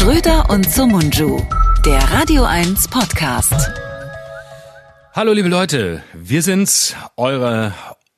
Schröder und Sumunju, der Radio 1 Podcast. Hallo liebe Leute, wir sind's, eure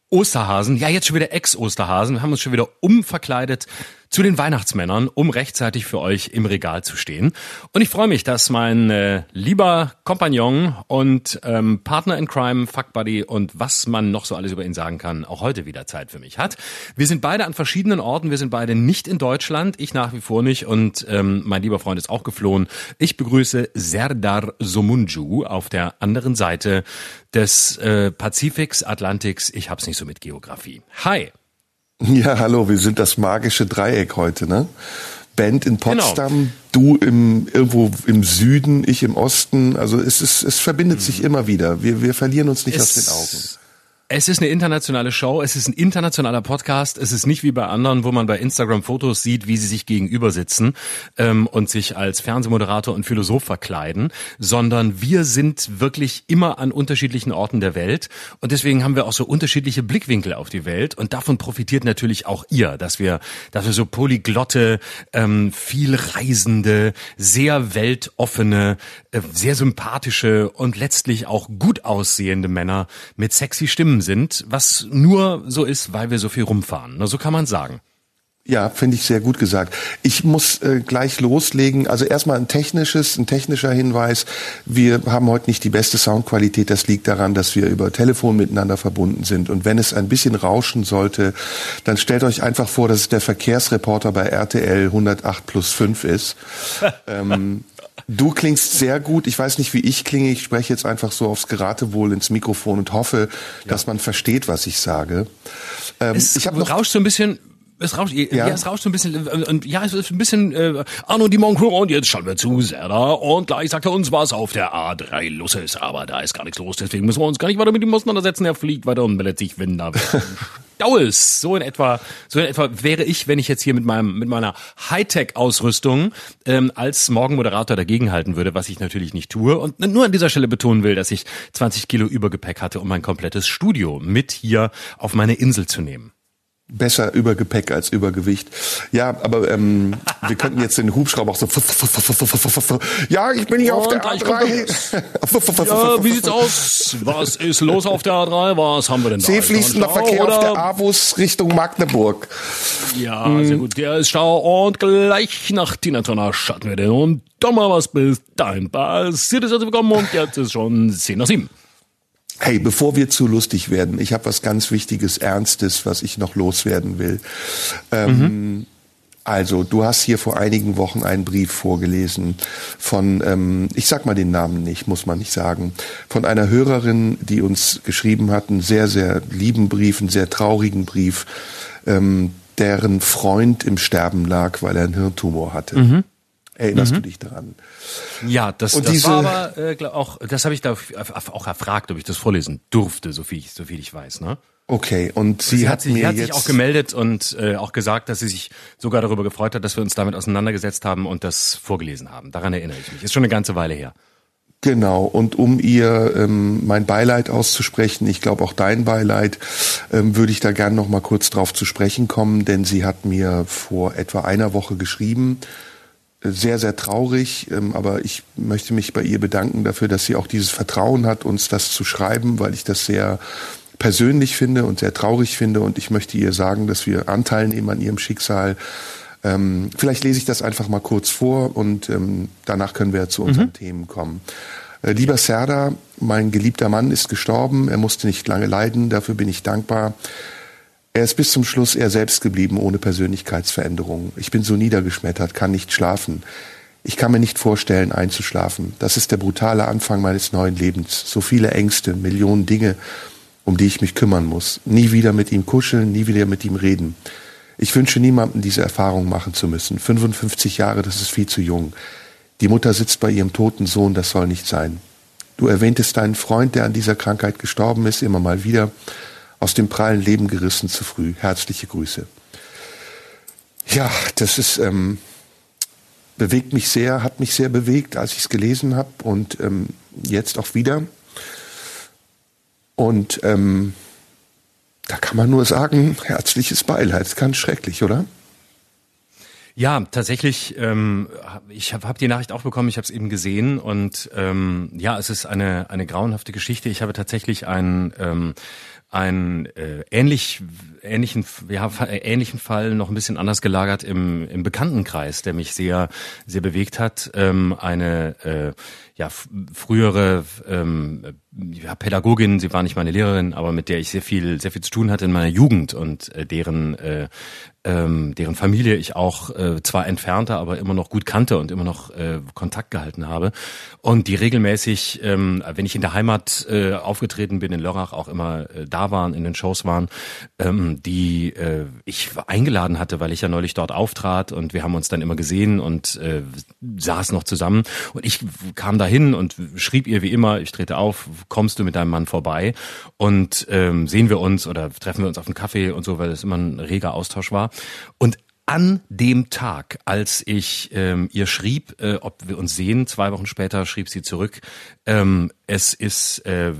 Osterhasen. Ja, jetzt schon wieder Ex-Osterhasen. Wir haben uns schon wieder umverkleidet zu den Weihnachtsmännern, um rechtzeitig für euch im Regal zu stehen. Und ich freue mich, dass mein äh, lieber Kompagnon und ähm, Partner in Crime, Fuck Buddy und was man noch so alles über ihn sagen kann, auch heute wieder Zeit für mich hat. Wir sind beide an verschiedenen Orten. Wir sind beide nicht in Deutschland. Ich nach wie vor nicht und ähm, mein lieber Freund ist auch geflohen. Ich begrüße Serdar Somunju auf der anderen Seite des äh, Pazifiks, Atlantiks. Ich hab's nicht so mit Geografie. Hi. Ja, hallo, wir sind das magische Dreieck heute, ne? Band in genau. Potsdam, genau. du im, irgendwo im Süden, ich im Osten. Also es ist, es verbindet mhm. sich immer wieder. Wir, wir verlieren uns nicht es, aus den Augen. Es ist eine internationale Show, es ist ein internationaler Podcast, es ist nicht wie bei anderen, wo man bei Instagram Fotos sieht, wie sie sich gegenüber sitzen ähm, und sich als Fernsehmoderator und Philosoph verkleiden, sondern wir sind wirklich immer an unterschiedlichen Orten der Welt. Und deswegen haben wir auch so unterschiedliche Blickwinkel auf die Welt. Und davon profitiert natürlich auch ihr, dass wir, dass wir so polyglotte, ähm, viel reisende, sehr weltoffene, äh, sehr sympathische und letztlich auch gut aussehende Männer mit sexy Stimmen sind, was nur so ist, weil wir so viel rumfahren. Na, so kann man sagen. Ja, finde ich sehr gut gesagt. Ich muss äh, gleich loslegen. Also erstmal ein technisches, ein technischer Hinweis. Wir haben heute nicht die beste Soundqualität. Das liegt daran, dass wir über Telefon miteinander verbunden sind. Und wenn es ein bisschen rauschen sollte, dann stellt euch einfach vor, dass es der Verkehrsreporter bei RTL 108 plus 5 ist. ähm, Du klingst sehr gut. Ich weiß nicht, wie ich klinge. Ich spreche jetzt einfach so aufs Geratewohl ins Mikrofon und hoffe, ja. dass man versteht, was ich sage. Ähm, es ich noch rauscht so ein bisschen. Es rauscht, ja. ja. es rauscht so ein bisschen, und ja, es ist ein bisschen, äh, Arno Dimoncourt, und jetzt schauen wir zu, Serda, und gleich sagt er uns, was auf der A3 los ist, aber da ist gar nichts los, deswegen müssen wir uns gar nicht weiter mit ihm auseinandersetzen, er fliegt weiter und meldet sich, wenn da Staues. So in etwa, so in etwa wäre ich, wenn ich jetzt hier mit meinem, mit meiner Hightech-Ausrüstung ähm, als Morgenmoderator dagegenhalten würde, was ich natürlich nicht tue. Und nur an dieser Stelle betonen will, dass ich 20 Kilo Übergepäck hatte, um mein komplettes Studio mit hier auf meine Insel zu nehmen besser Übergepäck als Übergewicht. Ja, aber ähm, wir könnten jetzt den Hubschrauber auch so. Ja, ich bin hier auf der A3. ja, wie sieht's aus? Was ist los auf der A3? Was haben wir denn da? Seefließender Verkehr oder? auf der Avus Richtung Magdeburg. Ja, sehr gut. Der ist Stau und gleich nach Tina Turner schatten wir den und doch mal was bis dahin passiert ist. Also willkommen und jetzt ist schon 10 nach 7. Hey, bevor wir zu lustig werden, ich habe was ganz Wichtiges, Ernstes, was ich noch loswerden will. Ähm, mhm. Also, du hast hier vor einigen Wochen einen Brief vorgelesen von, ähm, ich sag mal den Namen nicht, muss man nicht sagen, von einer Hörerin, die uns geschrieben hat, einen sehr, sehr lieben Brief, einen sehr traurigen Brief, ähm, deren Freund im Sterben lag, weil er einen Hirntumor hatte. Mhm. Erinnerst mhm. du dich daran? Ja, das, und das diese, war aber äh, auch, das habe ich da auch erfragt, ob ich das vorlesen durfte, so viel ich, so viel ich weiß, ne? Okay, und sie, sie hat, sich, mir sie hat sich auch gemeldet und äh, auch gesagt, dass sie sich sogar darüber gefreut hat, dass wir uns damit auseinandergesetzt haben und das vorgelesen haben. Daran erinnere ich mich. Ist schon eine ganze Weile her. Genau, und um ihr ähm, mein Beileid auszusprechen, ich glaube auch dein Beileid, ähm, würde ich da gern noch mal kurz drauf zu sprechen kommen, denn sie hat mir vor etwa einer Woche geschrieben, sehr, sehr traurig, ähm, aber ich möchte mich bei ihr bedanken dafür, dass sie auch dieses Vertrauen hat, uns das zu schreiben, weil ich das sehr persönlich finde und sehr traurig finde und ich möchte ihr sagen, dass wir Anteil nehmen an ihrem Schicksal. Ähm, vielleicht lese ich das einfach mal kurz vor und ähm, danach können wir zu unseren mhm. Themen kommen. Äh, lieber Serda, mein geliebter Mann ist gestorben, er musste nicht lange leiden, dafür bin ich dankbar. Er ist bis zum Schluss er selbst geblieben, ohne Persönlichkeitsveränderung. Ich bin so niedergeschmettert, kann nicht schlafen. Ich kann mir nicht vorstellen, einzuschlafen. Das ist der brutale Anfang meines neuen Lebens. So viele Ängste, Millionen Dinge, um die ich mich kümmern muss. Nie wieder mit ihm kuscheln, nie wieder mit ihm reden. Ich wünsche niemandem, diese Erfahrung machen zu müssen. 55 Jahre, das ist viel zu jung. Die Mutter sitzt bei ihrem toten Sohn, das soll nicht sein. Du erwähntest deinen Freund, der an dieser Krankheit gestorben ist, immer mal wieder aus dem prallen Leben gerissen zu früh. Herzliche Grüße. Ja, das ist ähm, bewegt mich sehr, hat mich sehr bewegt, als ich es gelesen habe und ähm, jetzt auch wieder. Und ähm, da kann man nur sagen, herzliches Beileid. Ganz schrecklich, oder? Ja, tatsächlich. Ähm, ich habe hab die Nachricht auch bekommen. Ich habe es eben gesehen und ähm, ja, es ist eine eine grauenhafte Geschichte. Ich habe tatsächlich einen ähm, einen äh, ähnlich ähnlichen ja, ähnlichen Fall noch ein bisschen anders gelagert im im Bekanntenkreis, der mich sehr sehr bewegt hat. Ähm, eine äh, ja frühere ähm, ja, Pädagogin, sie war nicht meine Lehrerin, aber mit der ich sehr viel sehr viel zu tun hatte in meiner Jugend und äh, deren äh, ähm, deren Familie ich auch äh, zwar entfernter, aber immer noch gut kannte und immer noch äh, Kontakt gehalten habe und die regelmäßig, ähm, wenn ich in der Heimat äh, aufgetreten bin in Lörrach, auch immer äh, da waren, in den Shows waren, ähm, die äh, ich eingeladen hatte, weil ich ja neulich dort auftrat und wir haben uns dann immer gesehen und äh, saßen noch zusammen und ich kam dahin und schrieb ihr wie immer, ich trete auf, kommst du mit deinem Mann vorbei und ähm, sehen wir uns oder treffen wir uns auf einen Kaffee und so, weil es immer ein reger Austausch war. Und an dem Tag, als ich ähm, ihr schrieb, äh, ob wir uns sehen, zwei Wochen später schrieb sie zurück, ähm, es ist äh,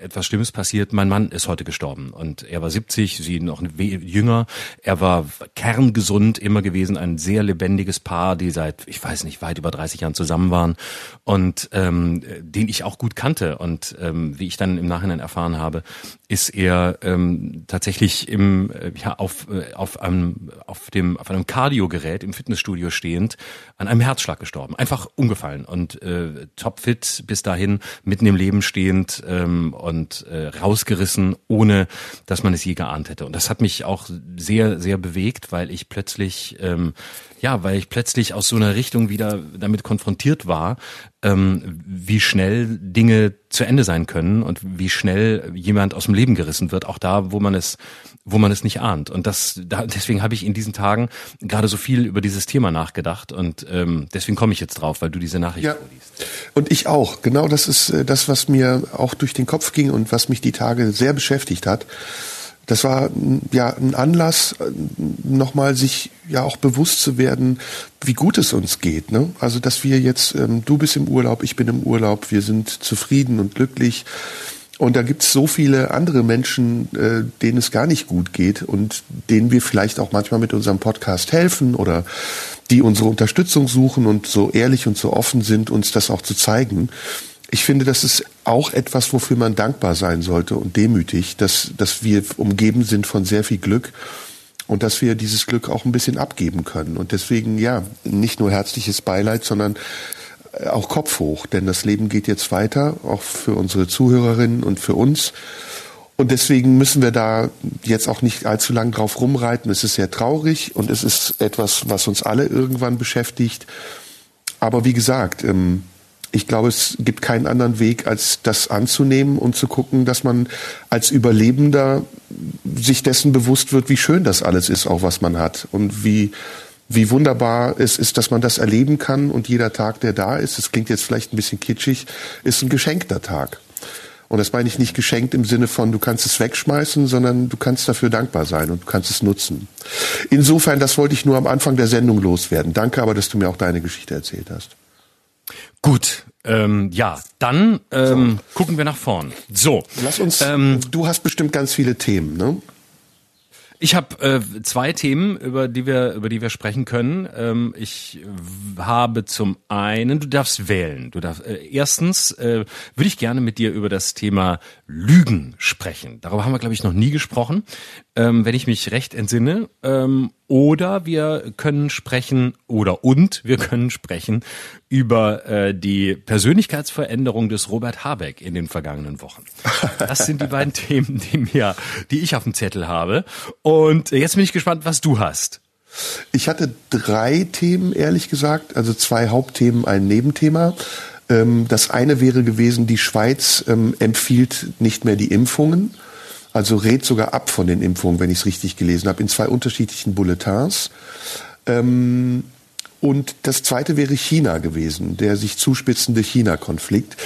etwas Schlimmes passiert. Mein Mann ist heute gestorben und er war 70, sie noch jünger. Er war kerngesund immer gewesen, ein sehr lebendiges Paar, die seit, ich weiß nicht, weit über 30 Jahren zusammen waren und ähm, den ich auch gut kannte. Und ähm, wie ich dann im Nachhinein erfahren habe, ist er ähm, tatsächlich im, äh, ja, auf, äh, auf einem, auf dem, auf einem Kardiogerät im Fitnessstudio stehend an einem Herzschlag gestorben. Einfach umgefallen und äh, topfit bis dahin, mitten im Leben stehend ähm, und äh, rausgerissen, ohne dass man es je geahnt hätte. Und das hat mich auch sehr, sehr bewegt, weil ich plötzlich ähm, ja, weil ich plötzlich aus so einer Richtung wieder damit konfrontiert war, ähm, wie schnell Dinge zu Ende sein können und wie schnell jemand aus dem Leben gerissen wird, auch da, wo man es, wo man es nicht ahnt. Und das, da, deswegen habe ich in diesen Tagen gerade so viel über dieses Thema nachgedacht und ähm, deswegen komme ich jetzt drauf, weil du diese Nachricht ja. vorliest. Und ich auch. Genau, das ist äh, das, was mir auch durch den Kopf ging und was mich die Tage sehr beschäftigt hat das war ja ein Anlass, nochmal sich ja auch bewusst zu werden, wie gut es uns geht. Ne? Also dass wir jetzt, ähm, du bist im Urlaub, ich bin im Urlaub, wir sind zufrieden und glücklich. Und da gibt's so viele andere Menschen, äh, denen es gar nicht gut geht und denen wir vielleicht auch manchmal mit unserem Podcast helfen oder die unsere Unterstützung suchen und so ehrlich und so offen sind, uns das auch zu zeigen ich finde, das ist auch etwas, wofür man dankbar sein sollte und demütig, dass, dass wir umgeben sind von sehr viel Glück und dass wir dieses Glück auch ein bisschen abgeben können. Und deswegen, ja, nicht nur herzliches Beileid, sondern äh, auch Kopf hoch, denn das Leben geht jetzt weiter, auch für unsere Zuhörerinnen und für uns. Und deswegen müssen wir da jetzt auch nicht allzu lang drauf rumreiten. Es ist sehr traurig und es ist etwas, was uns alle irgendwann beschäftigt. Aber wie gesagt, ähm, ich glaube, es gibt keinen anderen Weg, als das anzunehmen und zu gucken, dass man als Überlebender sich dessen bewusst wird, wie schön das alles ist, auch was man hat und wie wie wunderbar es ist, dass man das erleben kann und jeder Tag, der da ist, das klingt jetzt vielleicht ein bisschen kitschig, ist ein geschenkter Tag. Und das meine ich nicht geschenkt im Sinne von, du kannst es wegschmeißen, sondern du kannst dafür dankbar sein und du kannst es nutzen. Insofern, das wollte ich nur am Anfang der Sendung loswerden. Danke aber, dass du mir auch deine Geschichte erzählt hast. Gut, ähm, ja, dann ähm, so. gucken wir nach vorn. So. Lass uns, ähm, du hast bestimmt ganz viele Themen, ne? Ich habe äh, zwei Themen, über die wir über die wir sprechen können. Ähm, ich habe zum einen, du darfst wählen. Du darfst äh, erstens äh, würde ich gerne mit dir über das Thema Lügen sprechen. Darüber haben wir glaube ich noch nie gesprochen, ähm, wenn ich mich recht entsinne. Ähm, oder wir können sprechen oder und wir können sprechen über äh, die Persönlichkeitsveränderung des Robert Habeck in den vergangenen Wochen. Das sind die beiden Themen, die mir, die ich auf dem Zettel habe. Und jetzt bin ich gespannt, was du hast. Ich hatte drei Themen, ehrlich gesagt, also zwei Hauptthemen, ein Nebenthema. Ähm, das eine wäre gewesen, die Schweiz ähm, empfiehlt nicht mehr die Impfungen. Also rät sogar ab von den Impfungen, wenn ich es richtig gelesen habe, in zwei unterschiedlichen Bulletins. Ähm, und das zweite wäre China gewesen, der sich zuspitzende China-Konflikt.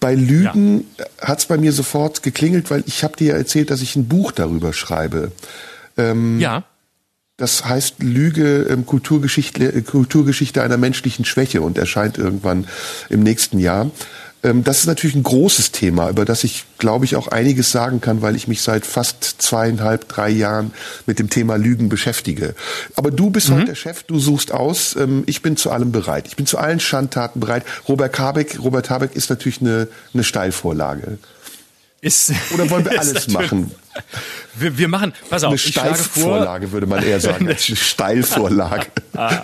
Bei Lügen ja. hat es bei mir sofort geklingelt, weil ich habe dir ja erzählt, dass ich ein Buch darüber schreibe. Ähm, ja. Das heißt Lüge, ähm, Kulturgeschichte, Kulturgeschichte einer menschlichen Schwäche und erscheint irgendwann im nächsten Jahr. Ähm, das ist natürlich ein großes Thema, über das ich, glaube ich, auch einiges sagen kann, weil ich mich seit fast zweieinhalb, drei Jahren mit dem Thema Lügen beschäftige. Aber du bist mhm. heute der Chef, du suchst aus. Ähm, ich bin zu allem bereit. Ich bin zu allen Schandtaten bereit. Robert Habeck, Robert Habeck ist natürlich eine, eine Steilvorlage. Ist, Oder wollen wir alles machen? Wir, wir machen, pass auf, eine Steilvorlage würde man eher sagen, eine Steilvorlage. ah,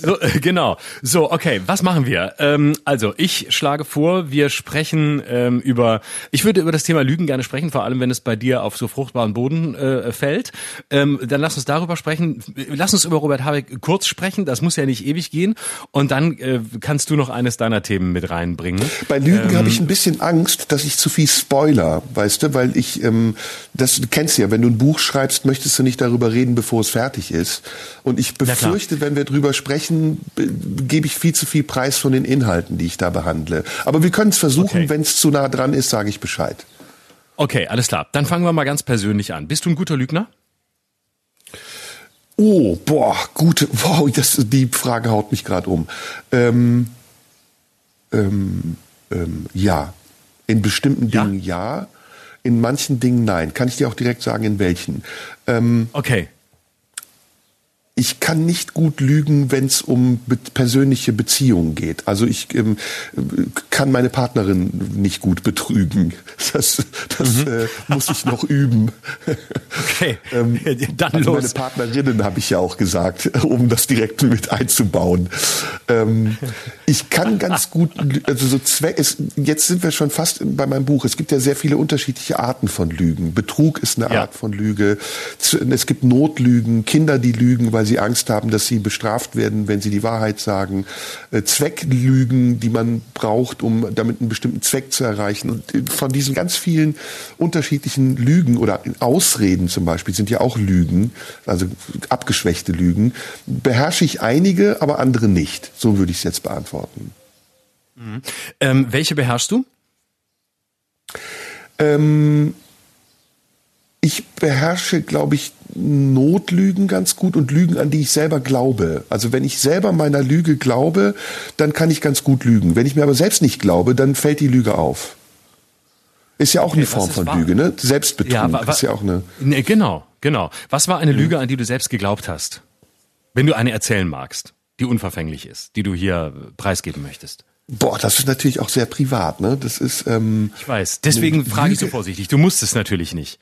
so, äh, genau. So, okay, was machen wir? Ähm, also, ich schlage vor, wir sprechen ähm, über, ich würde über das Thema Lügen gerne sprechen, vor allem wenn es bei dir auf so fruchtbaren Boden äh, fällt. Ähm, dann lass uns darüber sprechen. Lass uns über Robert Habeck kurz sprechen, das muss ja nicht ewig gehen. Und dann äh, kannst du noch eines deiner Themen mit reinbringen. Bei Lügen habe ich ein bisschen Angst, dass ich zu viel Spoiler, weißt du, weil ich ähm, das du kennst ja, wenn du ein Buch schreibst, möchtest du nicht darüber reden, bevor es fertig ist. Und ich befürchte, wenn wir drüber sprechen, gebe ich viel zu viel Preis von den Inhalten, die ich da behandle. Aber wir können es versuchen, okay. wenn es zu nah dran ist, sage ich Bescheid. Okay, alles klar. Dann fangen wir mal ganz persönlich an. Bist du ein guter Lügner? Oh, boah, gut. Wow, das, die Frage haut mich gerade um. Ähm, ähm, ähm, ja, in bestimmten ja? Dingen ja in manchen Dingen nein. Kann ich dir auch direkt sagen, in welchen. Ähm, okay ich kann nicht gut lügen, wenn es um be persönliche Beziehungen geht. Also ich ähm, kann meine Partnerin nicht gut betrügen. Das, das mhm. äh, muss ich noch üben. Okay, ähm, dann also los. Meine Partnerinnen habe ich ja auch gesagt, um das direkt mit einzubauen. Ähm, ich kann ganz gut, also so Zweck, ist, jetzt sind wir schon fast bei meinem Buch. Es gibt ja sehr viele unterschiedliche Arten von Lügen. Betrug ist eine ja. Art von Lüge. Es gibt Notlügen, Kinder, die lügen, weil sie Angst haben, dass sie bestraft werden, wenn sie die Wahrheit sagen. Äh, Zwecklügen, die man braucht, um damit einen bestimmten Zweck zu erreichen. Und äh, von diesen ganz vielen unterschiedlichen Lügen oder Ausreden zum Beispiel sind ja auch Lügen, also abgeschwächte Lügen, beherrsche ich einige, aber andere nicht. So würde ich es jetzt beantworten. Mhm. Ähm, welche beherrschst du? Ähm, ich beherrsche, glaube ich, Notlügen ganz gut und Lügen, an die ich selber glaube. Also wenn ich selber meiner Lüge glaube, dann kann ich ganz gut lügen. Wenn ich mir aber selbst nicht glaube, dann fällt die Lüge auf. Ist ja auch okay, eine Form von wahr? Lüge, ne? Selbstbetrug ja, wa, wa, ist ja auch eine. Ne, genau, genau. Was war eine Lüge, an die du selbst geglaubt hast? Wenn du eine erzählen magst, die unverfänglich ist, die du hier preisgeben möchtest. Boah, das ist natürlich auch sehr privat, ne? Das ist. Ähm, ich weiß. Deswegen frage ich so vorsichtig. Du musst es natürlich nicht.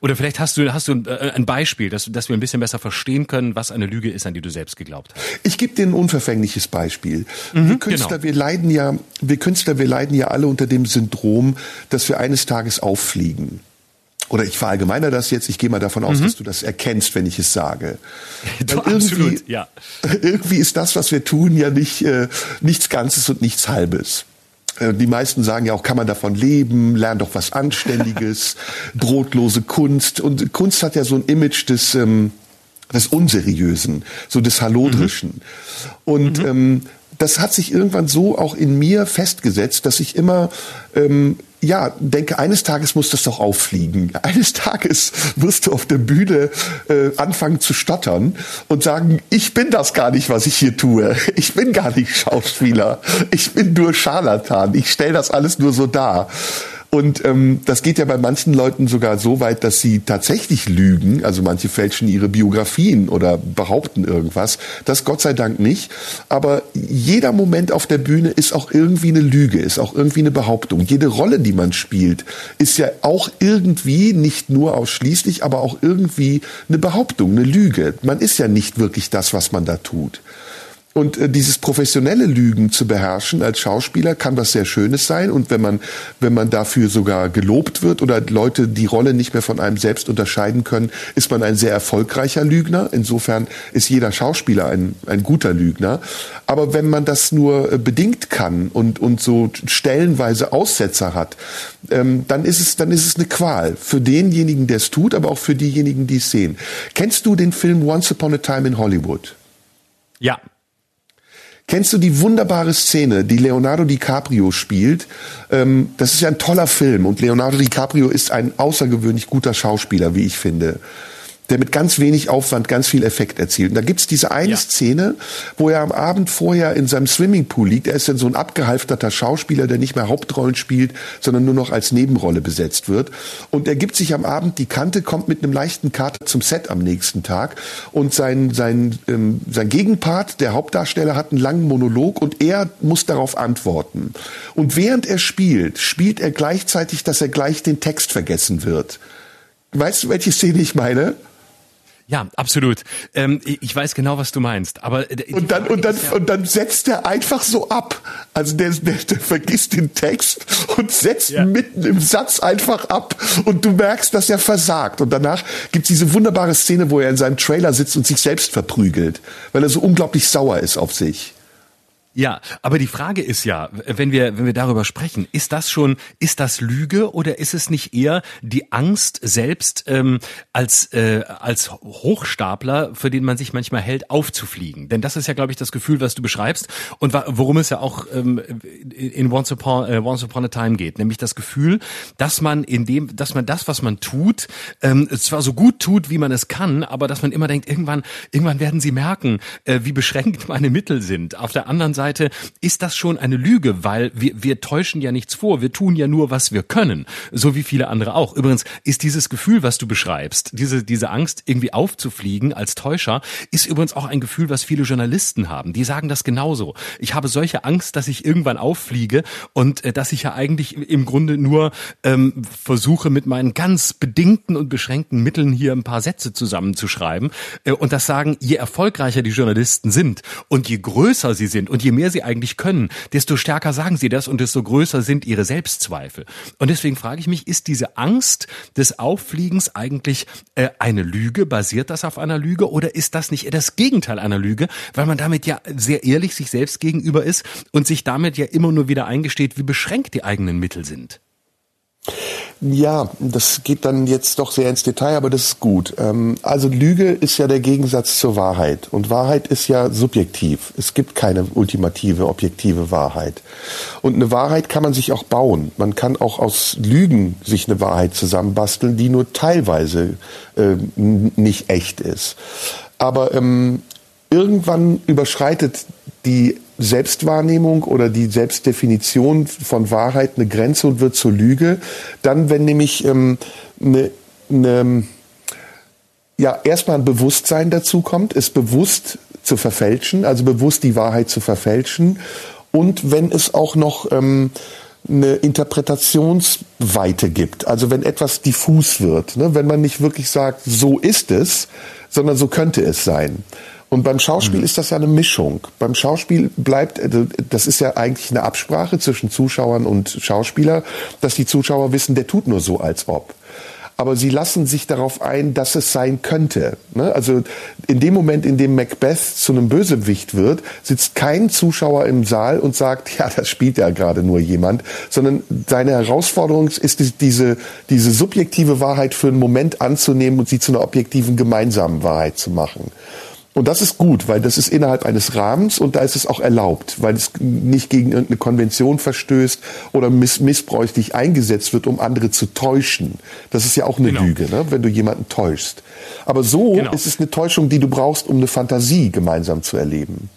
Oder vielleicht hast du, hast du äh, ein Beispiel, dass, dass wir ein bisschen besser verstehen können, was eine Lüge ist, an die du selbst geglaubt hast. Ich gebe dir ein unverfängliches Beispiel. Mhm, wir Künstler, genau. wir leiden ja, wir Künstler, wir leiden ja alle unter dem Syndrom, dass wir eines Tages auffliegen. Oder ich verallgemeine das jetzt, ich gehe mal davon aus, mhm. dass du das erkennst, wenn ich es sage. Du, absolut, ja. Irgendwie ist das, was wir tun, ja nicht äh, nichts Ganzes und nichts Halbes. Äh, die meisten sagen ja auch, kann man davon leben, lern doch was Anständiges, brotlose Kunst. Und Kunst hat ja so ein Image des, ähm, des Unseriösen, so des Hallodrischen. Mhm. Und mhm. Ähm, das hat sich irgendwann so auch in mir festgesetzt, dass ich immer ähm, ja, denke, eines Tages muss das doch auffliegen. Eines Tages wirst du auf der Bühne äh, anfangen zu stottern und sagen, ich bin das gar nicht, was ich hier tue. Ich bin gar nicht Schauspieler. Ich bin nur Scharlatan. Ich stelle das alles nur so dar. Und ähm, das geht ja bei manchen Leuten sogar so weit, dass sie tatsächlich lügen. Also manche fälschen ihre Biografien oder behaupten irgendwas. Das Gott sei Dank nicht. Aber jeder Moment auf der Bühne ist auch irgendwie eine Lüge, ist auch irgendwie eine Behauptung. Jede Rolle, die man spielt, ist ja auch irgendwie, nicht nur ausschließlich, aber auch irgendwie eine Behauptung, eine Lüge. Man ist ja nicht wirklich das, was man da tut. Und äh, dieses professionelle Lügen zu beherrschen als Schauspieler kann was sehr Schönes sein. Und wenn man, wenn man dafür sogar gelobt wird oder Leute die Rolle nicht mehr von einem selbst unterscheiden können, ist man ein sehr erfolgreicher Lügner. Insofern ist jeder Schauspieler ein, ein guter Lügner. Aber wenn man das nur äh, bedingt kann und, und so stellenweise Aussetzer hat, ähm, dann ist es, dann ist es eine Qual. Für denjenigen, der es tut, aber auch für diejenigen, die es sehen. Kennst du den Film Once Upon a Time in Hollywood? Ja, Kennst du die wunderbare Szene, die Leonardo DiCaprio spielt? Ähm, das ist ja ein toller Film und Leonardo DiCaprio ist ein außergewöhnlich guter Schauspieler, wie ich finde. Der mit ganz wenig Aufwand ganz viel Effekt erzielt. Und da gibt's diese eine ja. Szene, wo er am Abend vorher in seinem Swimmingpool liegt. Er ist dann so ein abgehalfterter Schauspieler, der nicht mehr Hauptrollen spielt, sondern nur noch als Nebenrolle besetzt wird. Und er gibt sich am Abend die Kante, kommt mit einem leichten Kater zum Set am nächsten Tag. Und sein, sein, ähm, sein Gegenpart, der Hauptdarsteller, hat einen langen Monolog und er muss darauf antworten. Und während er spielt, spielt er gleichzeitig, dass er gleich den Text vergessen wird. Weißt du, welche Szene ich meine? Ja, absolut. Ähm, ich weiß genau, was du meinst. Aber äh, und dann und dann ja und dann setzt er einfach so ab. Also der, der, der vergisst den Text und setzt ja. mitten im Satz einfach ab. Und du merkst, dass er versagt. Und danach gibt's diese wunderbare Szene, wo er in seinem Trailer sitzt und sich selbst verprügelt, weil er so unglaublich sauer ist auf sich. Ja, aber die Frage ist ja, wenn wir, wenn wir darüber sprechen, ist das schon, ist das Lüge oder ist es nicht eher die Angst selbst ähm, als, äh, als Hochstapler, für den man sich manchmal hält, aufzufliegen? Denn das ist ja, glaube ich, das Gefühl, was du beschreibst und worum es ja auch ähm, in Once Upon, äh, Once Upon a Time geht, nämlich das Gefühl, dass man in dem, dass man das, was man tut, ähm, zwar so gut tut, wie man es kann, aber dass man immer denkt, irgendwann, irgendwann werden sie merken, äh, wie beschränkt meine Mittel sind. Auf der anderen Seite Seite ist das schon eine Lüge, weil wir, wir täuschen ja nichts vor. Wir tun ja nur, was wir können. So wie viele andere auch. Übrigens ist dieses Gefühl, was du beschreibst, diese, diese Angst, irgendwie aufzufliegen als Täuscher, ist übrigens auch ein Gefühl, was viele Journalisten haben. Die sagen das genauso. Ich habe solche Angst, dass ich irgendwann auffliege und äh, dass ich ja eigentlich im Grunde nur ähm, versuche, mit meinen ganz bedingten und beschränkten Mitteln hier ein paar Sätze zusammenzuschreiben. Äh, und das sagen, je erfolgreicher die Journalisten sind und je größer sie sind und je mehr sie eigentlich können, desto stärker sagen sie das und desto größer sind ihre Selbstzweifel. Und deswegen frage ich mich, ist diese Angst des Auffliegens eigentlich äh, eine Lüge? Basiert das auf einer Lüge oder ist das nicht das Gegenteil einer Lüge, weil man damit ja sehr ehrlich sich selbst gegenüber ist und sich damit ja immer nur wieder eingesteht, wie beschränkt die eigenen Mittel sind? Ja, das geht dann jetzt doch sehr ins Detail, aber das ist gut. Ähm, also Lüge ist ja der Gegensatz zur Wahrheit. Und Wahrheit ist ja subjektiv. Es gibt keine ultimative, objektive Wahrheit. Und eine Wahrheit kann man sich auch bauen. Man kann auch aus Lügen sich eine Wahrheit zusammenbasteln, die nur teilweise äh, nicht echt ist. Aber ähm, irgendwann überschreitet die Selbstwahrnehmung oder die Selbstdefinition von Wahrheit eine Grenze und wird zur Lüge. Dann, wenn nämlich ähm, eine, eine, ja, erstmal ein Bewusstsein dazu kommt, es bewusst zu verfälschen, also bewusst die Wahrheit zu verfälschen. Und wenn es auch noch ähm, eine Interpretationsweite gibt, also wenn etwas diffus wird, ne, wenn man nicht wirklich sagt, so ist es, sondern so könnte es sein. Und beim Schauspiel mhm. ist das ja eine Mischung. Beim Schauspiel bleibt, äh, das ist ja eigentlich eine Absprache zwischen Zuschauern und Schauspieler, dass die Zuschauer wissen, der tut nur so, als ob aber sie lassen sich darauf ein, dass es sein könnte. Ne? Also in dem Moment, in dem Macbeth zu einem Bösewicht wird, sitzt kein Zuschauer im Saal und sagt, ja, das spielt ja gerade nur jemand, sondern seine Herausforderung ist diese, diese subjektive Wahrheit für einen Moment anzunehmen und sie zu einer objektiven gemeinsamen Wahrheit zu machen. Und das ist gut, weil das ist innerhalb eines Rahmens und da ist es auch erlaubt, weil es nicht gegen irgendeine Konvention verstößt oder miss missbräuchlich eingesetzt wird, um andere zu täuschen. Das ist ja auch eine genau. Lüge, ne? wenn du jemanden täuschst. Aber so genau. ist es eine Täuschung, die du brauchst, um eine Fantasie gemeinsam zu erleben.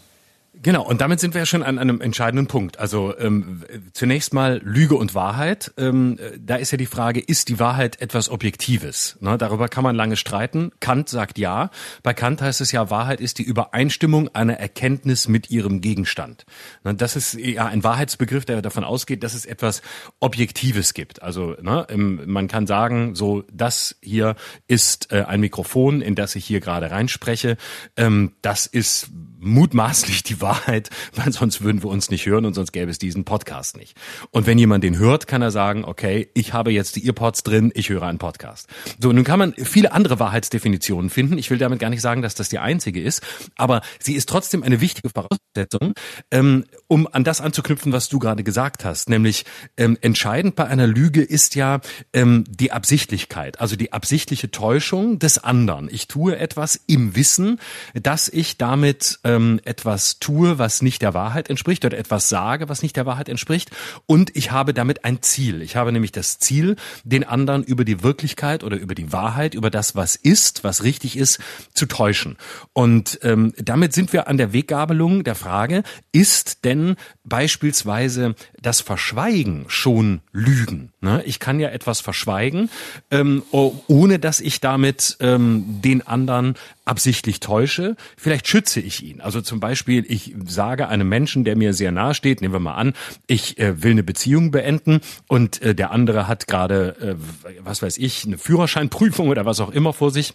Genau, und damit sind wir ja schon an einem entscheidenden Punkt. Also ähm, zunächst mal Lüge und Wahrheit. Ähm, da ist ja die Frage, ist die Wahrheit etwas Objektives? Ne, darüber kann man lange streiten. Kant sagt ja. Bei Kant heißt es ja, Wahrheit ist die Übereinstimmung einer Erkenntnis mit ihrem Gegenstand. Ne, das ist ja ein Wahrheitsbegriff, der davon ausgeht, dass es etwas Objektives gibt. Also ne, man kann sagen, so das hier ist äh, ein Mikrofon, in das ich hier gerade reinspreche. Ähm, das ist mutmaßlich die Wahrheit, weil sonst würden wir uns nicht hören und sonst gäbe es diesen Podcast nicht. Und wenn jemand den hört, kann er sagen, okay, ich habe jetzt die Earpods drin, ich höre einen Podcast. So, nun kann man viele andere Wahrheitsdefinitionen finden. Ich will damit gar nicht sagen, dass das die einzige ist, aber sie ist trotzdem eine wichtige Voraussetzung, ähm, um an das anzuknüpfen, was du gerade gesagt hast, nämlich ähm, entscheidend bei einer Lüge ist ja ähm, die Absichtlichkeit, also die absichtliche Täuschung des anderen. Ich tue etwas im Wissen, dass ich damit ähm, etwas tue, was nicht der Wahrheit entspricht oder etwas sage, was nicht der Wahrheit entspricht und ich habe damit ein Ziel. Ich habe nämlich das Ziel, den anderen über die Wirklichkeit oder über die Wahrheit, über das, was ist, was richtig ist, zu täuschen. Und ähm, damit sind wir an der Weggabelung der Frage, ist denn beispielsweise das Verschweigen schon Lügen? Ne? Ich kann ja etwas verschweigen, ähm, ohne dass ich damit ähm, den anderen absichtlich täusche. Vielleicht schütze ich ihn. Also zum Beispiel, ich sage einem Menschen, der mir sehr nahe steht, nehmen wir mal an, ich äh, will eine Beziehung beenden und äh, der andere hat gerade, äh, was weiß ich, eine Führerscheinprüfung oder was auch immer vor sich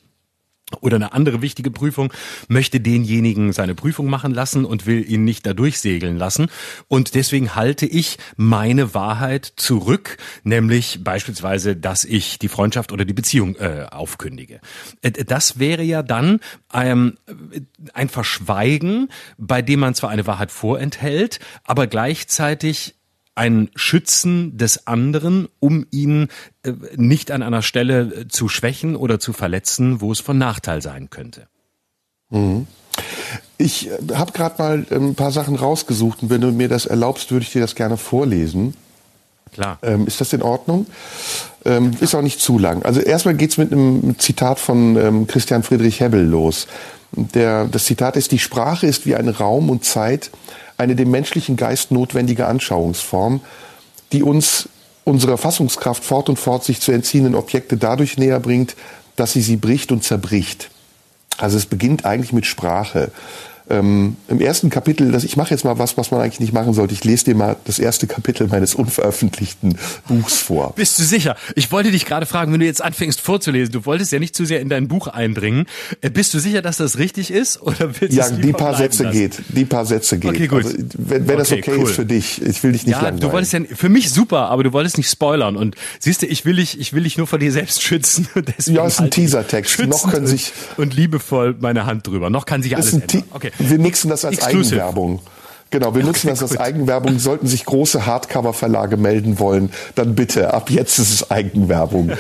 oder eine andere wichtige Prüfung, möchte denjenigen seine Prüfung machen lassen und will ihn nicht dadurch segeln lassen. Und deswegen halte ich meine Wahrheit zurück, nämlich beispielsweise, dass ich die Freundschaft oder die Beziehung äh, aufkündige. Äh, das wäre ja dann ähm, ein Verschweigen, bei dem man zwar eine Wahrheit vorenthält, aber gleichzeitig ein Schützen des anderen, um ihn äh, nicht an einer Stelle äh, zu schwächen oder zu verletzen, wo es von Nachteil sein könnte. Mhm. Ich äh, habe gerade mal ein paar Sachen rausgesucht und wenn du mir das erlaubst, würde ich dir das gerne vorlesen. Klar. Ähm, ist das in Ordnung? Ähm, ist auch nicht zu lang. Also erstmal geht's mit einem Zitat von ähm, Christian Friedrich Hebbel los. Der, das Zitat ist, die Sprache ist wie ein Raum und Zeit, eine dem menschlichen Geist notwendige Anschauungsform, die uns unserer Fassungskraft fort und fort sich zu entziehenden Objekte dadurch näher bringt, dass sie sie bricht und zerbricht. Also es beginnt eigentlich mit Sprache ähm, im ersten Kapitel, das, ich mache jetzt mal was, was man eigentlich nicht machen sollte. Ich lese dir mal das erste Kapitel meines unveröffentlichten Buchs vor. Bist du sicher? Ich wollte dich gerade fragen, wenn du jetzt anfängst vorzulesen, du wolltest ja nicht zu sehr in dein Buch eindringen. Äh, bist du sicher, dass das richtig ist? Oder willst ja, die paar Sätze lassen? geht. Die paar Sätze geht. Okay, gut. Also, wenn, wenn okay, das okay cool. ist für dich, ich will dich nicht ja, langweilen. Du wolltest ja, für mich super, aber du wolltest nicht spoilern. Und siehst du, ich will dich, ich will dich nur vor dir selbst schützen. ja, ist ein Teasertext. Noch können sich und liebevoll meine Hand drüber. Noch kann sich alles ändern. Okay. Wir mixen das als Exclusive. Eigenwerbung. Genau, wir nutzen okay, das als Eigenwerbung. Sollten sich große Hardcover-Verlage melden wollen, dann bitte, ab jetzt ist es Eigenwerbung.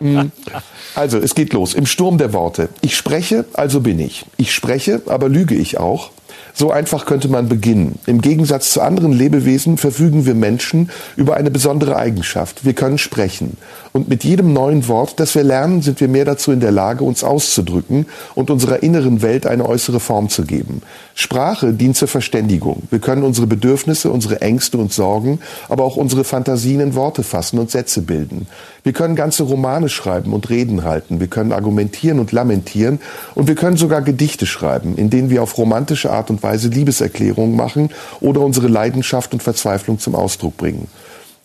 Mm. also, es geht los. Im Sturm der Worte. Ich spreche, also bin ich. Ich spreche, aber lüge ich auch. So einfach könnte man beginnen. Im Gegensatz zu anderen Lebewesen verfügen wir Menschen über eine besondere Eigenschaft. Wir können sprechen. Und mit jedem neuen Wort, das wir lernen, sind wir mehr dazu in der Lage, uns auszudrücken und unserer inneren Welt eine äußere Form zu geben. Sprache dient zur Verständigung. Wir können unsere Bedürfnisse, unsere Ängste und Sorgen, aber auch unsere Fantasien in Worte fassen und Sätze bilden. Wir können ganze Romane schreiben und Reden halten. Wir können argumentieren und lamentieren. Und wir können sogar Gedichte schreiben, in denen wir auf romantische Art und Weise Liebeserklärungen machen oder unsere Leidenschaft und Verzweiflung zum Ausdruck bringen.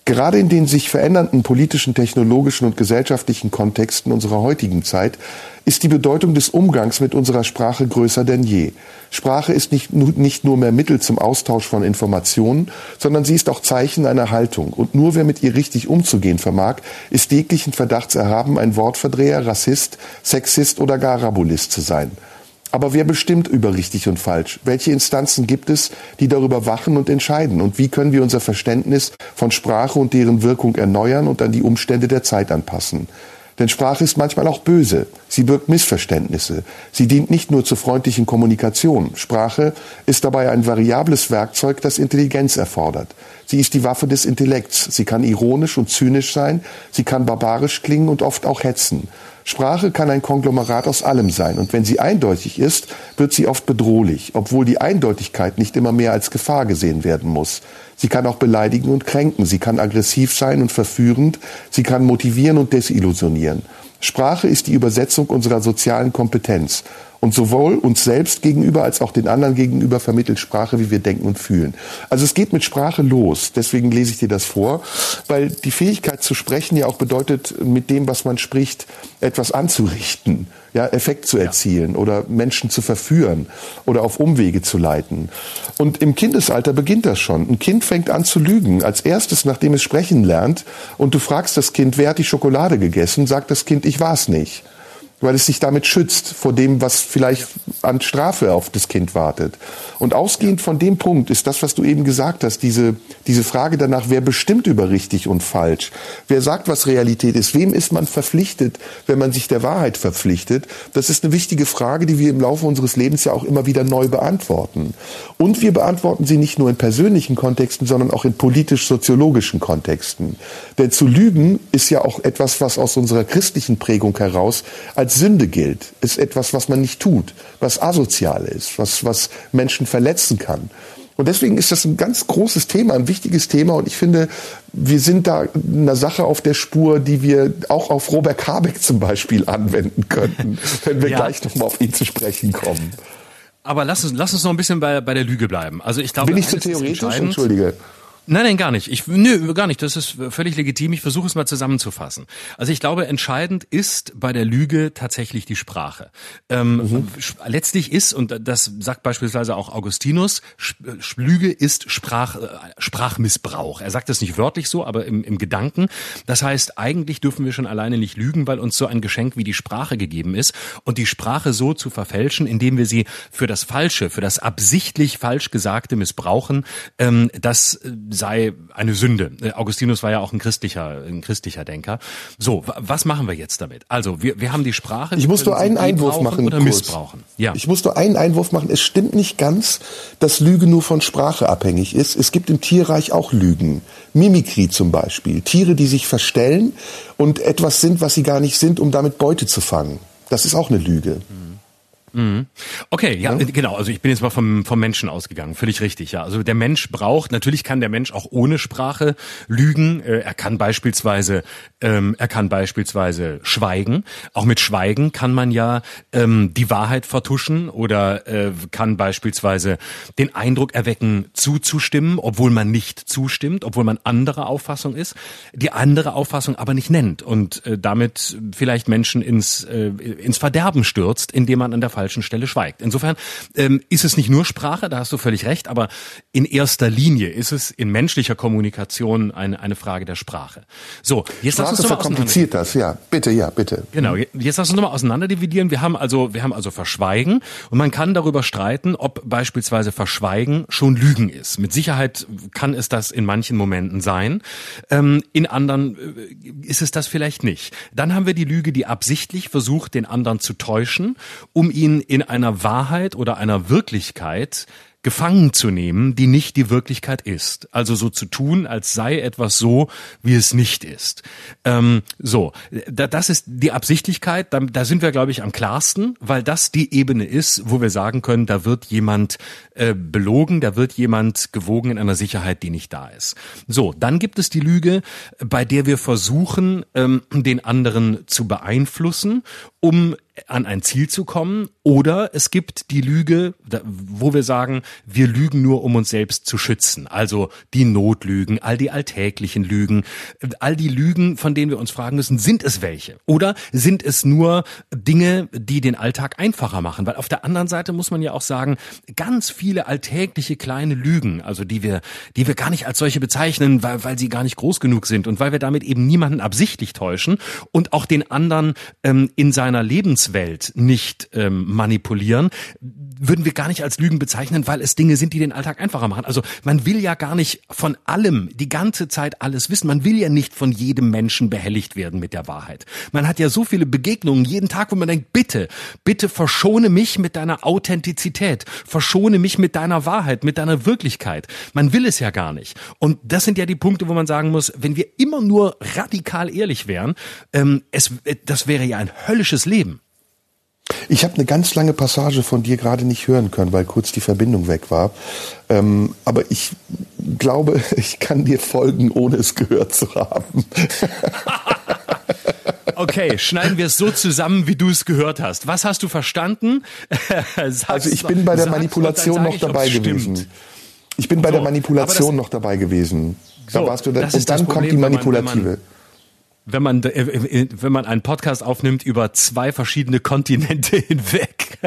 Gerade in den sich verändernden politischen, technologischen und gesellschaftlichen Kontexten unserer heutigen Zeit ist die Bedeutung des Umgangs mit unserer Sprache größer denn je. Sprache ist nicht, nicht nur mehr Mittel zum Austausch von Informationen, sondern sie ist auch Zeichen einer Haltung. Und nur wer mit ihr richtig umzugehen vermag, ist jeglichen Verdachts erhaben, ein Wortverdreher, Rassist, Sexist oder gar Rabulist zu sein. Aber wer bestimmt über richtig und falsch? Welche Instanzen gibt es, die darüber wachen und entscheiden? Und wie können wir unser Verständnis von Sprache und deren Wirkung erneuern und an die Umstände der Zeit anpassen? Denn Sprache ist manchmal auch böse. Sie birgt Missverständnisse. Sie dient nicht nur zur freundlichen Kommunikation. Sprache ist dabei ein variables Werkzeug, das Intelligenz erfordert. Sie ist die Waffe des Intellekts. Sie kann ironisch und zynisch sein. Sie kann barbarisch klingen und oft auch hetzen. Sprache kann ein Konglomerat aus allem sein. Und wenn sie eindeutig ist, wird sie oft bedrohlich, obwohl die Eindeutigkeit nicht immer mehr als Gefahr gesehen werden muss. Sie kann auch beleidigen und kränken. Sie kann aggressiv sein und verführend. Sie kann motivieren und desillusionieren. Sprache ist die Übersetzung unserer sozialen Kompetenz. Und sowohl uns selbst gegenüber als auch den anderen gegenüber vermittelt Sprache, wie wir denken und fühlen. Also es geht mit Sprache los. Deswegen lese ich dir das vor, weil die Fähigkeit zu sprechen ja auch bedeutet, mit dem, was man spricht, etwas anzurichten, ja, Effekt zu erzielen oder Menschen zu verführen oder auf Umwege zu leiten. Und im Kindesalter beginnt das schon. Ein Kind fängt an zu lügen. Als erstes, nachdem es sprechen lernt und du fragst das Kind, wer hat die Schokolade gegessen, sagt das Kind, ich war's nicht. Weil es sich damit schützt vor dem, was vielleicht an Strafe auf das Kind wartet. Und ausgehend von dem Punkt ist das, was du eben gesagt hast, diese, diese Frage danach, wer bestimmt über richtig und falsch? Wer sagt, was Realität ist? Wem ist man verpflichtet, wenn man sich der Wahrheit verpflichtet? Das ist eine wichtige Frage, die wir im Laufe unseres Lebens ja auch immer wieder neu beantworten. Und wir beantworten sie nicht nur in persönlichen Kontexten, sondern auch in politisch-soziologischen Kontexten. Denn zu lügen ist ja auch etwas, was aus unserer christlichen Prägung heraus als Sünde gilt. Ist etwas, was man nicht tut, was asozial ist, was, was Menschen verletzen kann. Und deswegen ist das ein ganz großes Thema, ein wichtiges Thema. Und ich finde, wir sind da einer Sache auf der Spur, die wir auch auf Robert Habeck zum Beispiel anwenden könnten, wenn wir ja. gleich nochmal auf ihn zu sprechen kommen. Aber lass uns, lass uns noch ein bisschen bei, bei der Lüge bleiben. Also ich glaube, bin ich zu theoretisch? Entschuldige. Nein, nein, gar nicht. Ich, nö, gar nicht. Das ist völlig legitim. Ich versuche es mal zusammenzufassen. Also ich glaube, entscheidend ist bei der Lüge tatsächlich die Sprache. Ähm, mhm. Letztlich ist, und das sagt beispielsweise auch Augustinus, Lüge ist Sprach, äh, Sprachmissbrauch. Er sagt das nicht wörtlich so, aber im, im Gedanken. Das heißt, eigentlich dürfen wir schon alleine nicht lügen, weil uns so ein Geschenk wie die Sprache gegeben ist. Und die Sprache so zu verfälschen, indem wir sie für das Falsche, für das absichtlich falsch Gesagte missbrauchen, ähm, das äh, sei eine Sünde. Äh, Augustinus war ja auch ein christlicher, ein christlicher Denker. So, was machen wir jetzt damit? Also, wir, wir haben die Sprache. Ich muss nur einen Einwurf machen. Oder kurz. missbrauchen. Ja. Ich muss nur einen Einwurf machen. Es stimmt nicht ganz, dass Lüge nur von Sprache abhängig ist. Es gibt im Tierreich auch Lügen. Mimikrie zum Beispiel. Tiere, die sich verstellen und etwas sind, was sie gar nicht sind, um damit Beute zu fangen. Das ist auch eine Lüge. Mhm. Mhm. Okay, ja, ja, genau. Also ich bin jetzt mal vom, vom Menschen ausgegangen. Völlig richtig, ja. Also der Mensch braucht, natürlich kann der Mensch auch ohne Sprache lügen. Äh, er kann beispielsweise, ähm, er kann beispielsweise schweigen. Auch mit Schweigen kann man ja ähm, die Wahrheit vertuschen oder äh, kann beispielsweise den Eindruck erwecken, zuzustimmen, obwohl man nicht zustimmt, obwohl man anderer Auffassung ist, die andere Auffassung aber nicht nennt und äh, damit vielleicht Menschen ins, äh, ins Verderben stürzt, indem man an der falschen Stelle schweigt. Insofern ähm, ist es nicht nur Sprache, da hast du völlig recht, aber in erster Linie ist es in menschlicher Kommunikation eine, eine Frage der Sprache. So, jetzt uns verkompliziert das, ja. Bitte, ja, bitte. Genau, jetzt lass uns nochmal auseinanderdividieren. Wir haben also, wir haben also Verschweigen und man kann darüber streiten, ob beispielsweise Verschweigen schon Lügen ist. Mit Sicherheit kann es das in manchen Momenten sein. Ähm, in anderen äh, ist es das vielleicht nicht. Dann haben wir die Lüge, die absichtlich versucht, den anderen zu täuschen, um ihn ihn in einer Wahrheit oder einer Wirklichkeit gefangen zu nehmen, die nicht die Wirklichkeit ist. Also so zu tun, als sei etwas so, wie es nicht ist. Ähm, so, da, das ist die Absichtlichkeit. Da, da sind wir, glaube ich, am klarsten, weil das die Ebene ist, wo wir sagen können, da wird jemand äh, belogen, da wird jemand gewogen in einer Sicherheit, die nicht da ist. So, dann gibt es die Lüge, bei der wir versuchen, ähm, den anderen zu beeinflussen, um an ein Ziel zu kommen. Oder es gibt die Lüge, wo wir sagen, wir lügen nur, um uns selbst zu schützen. Also die Notlügen, all die alltäglichen Lügen, all die Lügen, von denen wir uns fragen müssen, sind es welche? Oder sind es nur Dinge, die den Alltag einfacher machen? Weil auf der anderen Seite muss man ja auch sagen, ganz viele alltägliche kleine Lügen, also die wir, die wir gar nicht als solche bezeichnen, weil, weil sie gar nicht groß genug sind und weil wir damit eben niemanden absichtlich täuschen und auch den anderen ähm, in seiner Lebenswelt nicht ähm, manipulieren, würden wir gar nicht als Lügen bezeichnen, weil es Dinge sind, die den Alltag einfacher machen. Also man will ja gar nicht von allem die ganze Zeit alles wissen. Man will ja nicht von jedem Menschen behelligt werden mit der Wahrheit. Man hat ja so viele Begegnungen jeden Tag, wo man denkt, bitte, bitte verschone mich mit deiner Authentizität, verschone mich mit deiner Wahrheit, mit deiner Wirklichkeit. Man will es ja gar nicht. Und das sind ja die Punkte, wo man sagen muss, wenn wir immer nur radikal ehrlich wären, ähm, es, das wäre ja ein höllisches Leben. Ich habe eine ganz lange Passage von dir gerade nicht hören können, weil kurz die Verbindung weg war. Ähm, aber ich glaube, ich kann dir folgen, ohne es gehört zu haben. Okay, schneiden wir es so zusammen, wie du es gehört hast. Was hast du verstanden? also ich bin bei der Manipulation noch dabei gewesen. Ich bin bei so, der Manipulation noch dabei gewesen. Da so, warst du dann, und dann kommt die manipulative. Wenn man, wenn man wenn man, äh, äh, wenn man einen Podcast aufnimmt über zwei verschiedene Kontinente hinweg.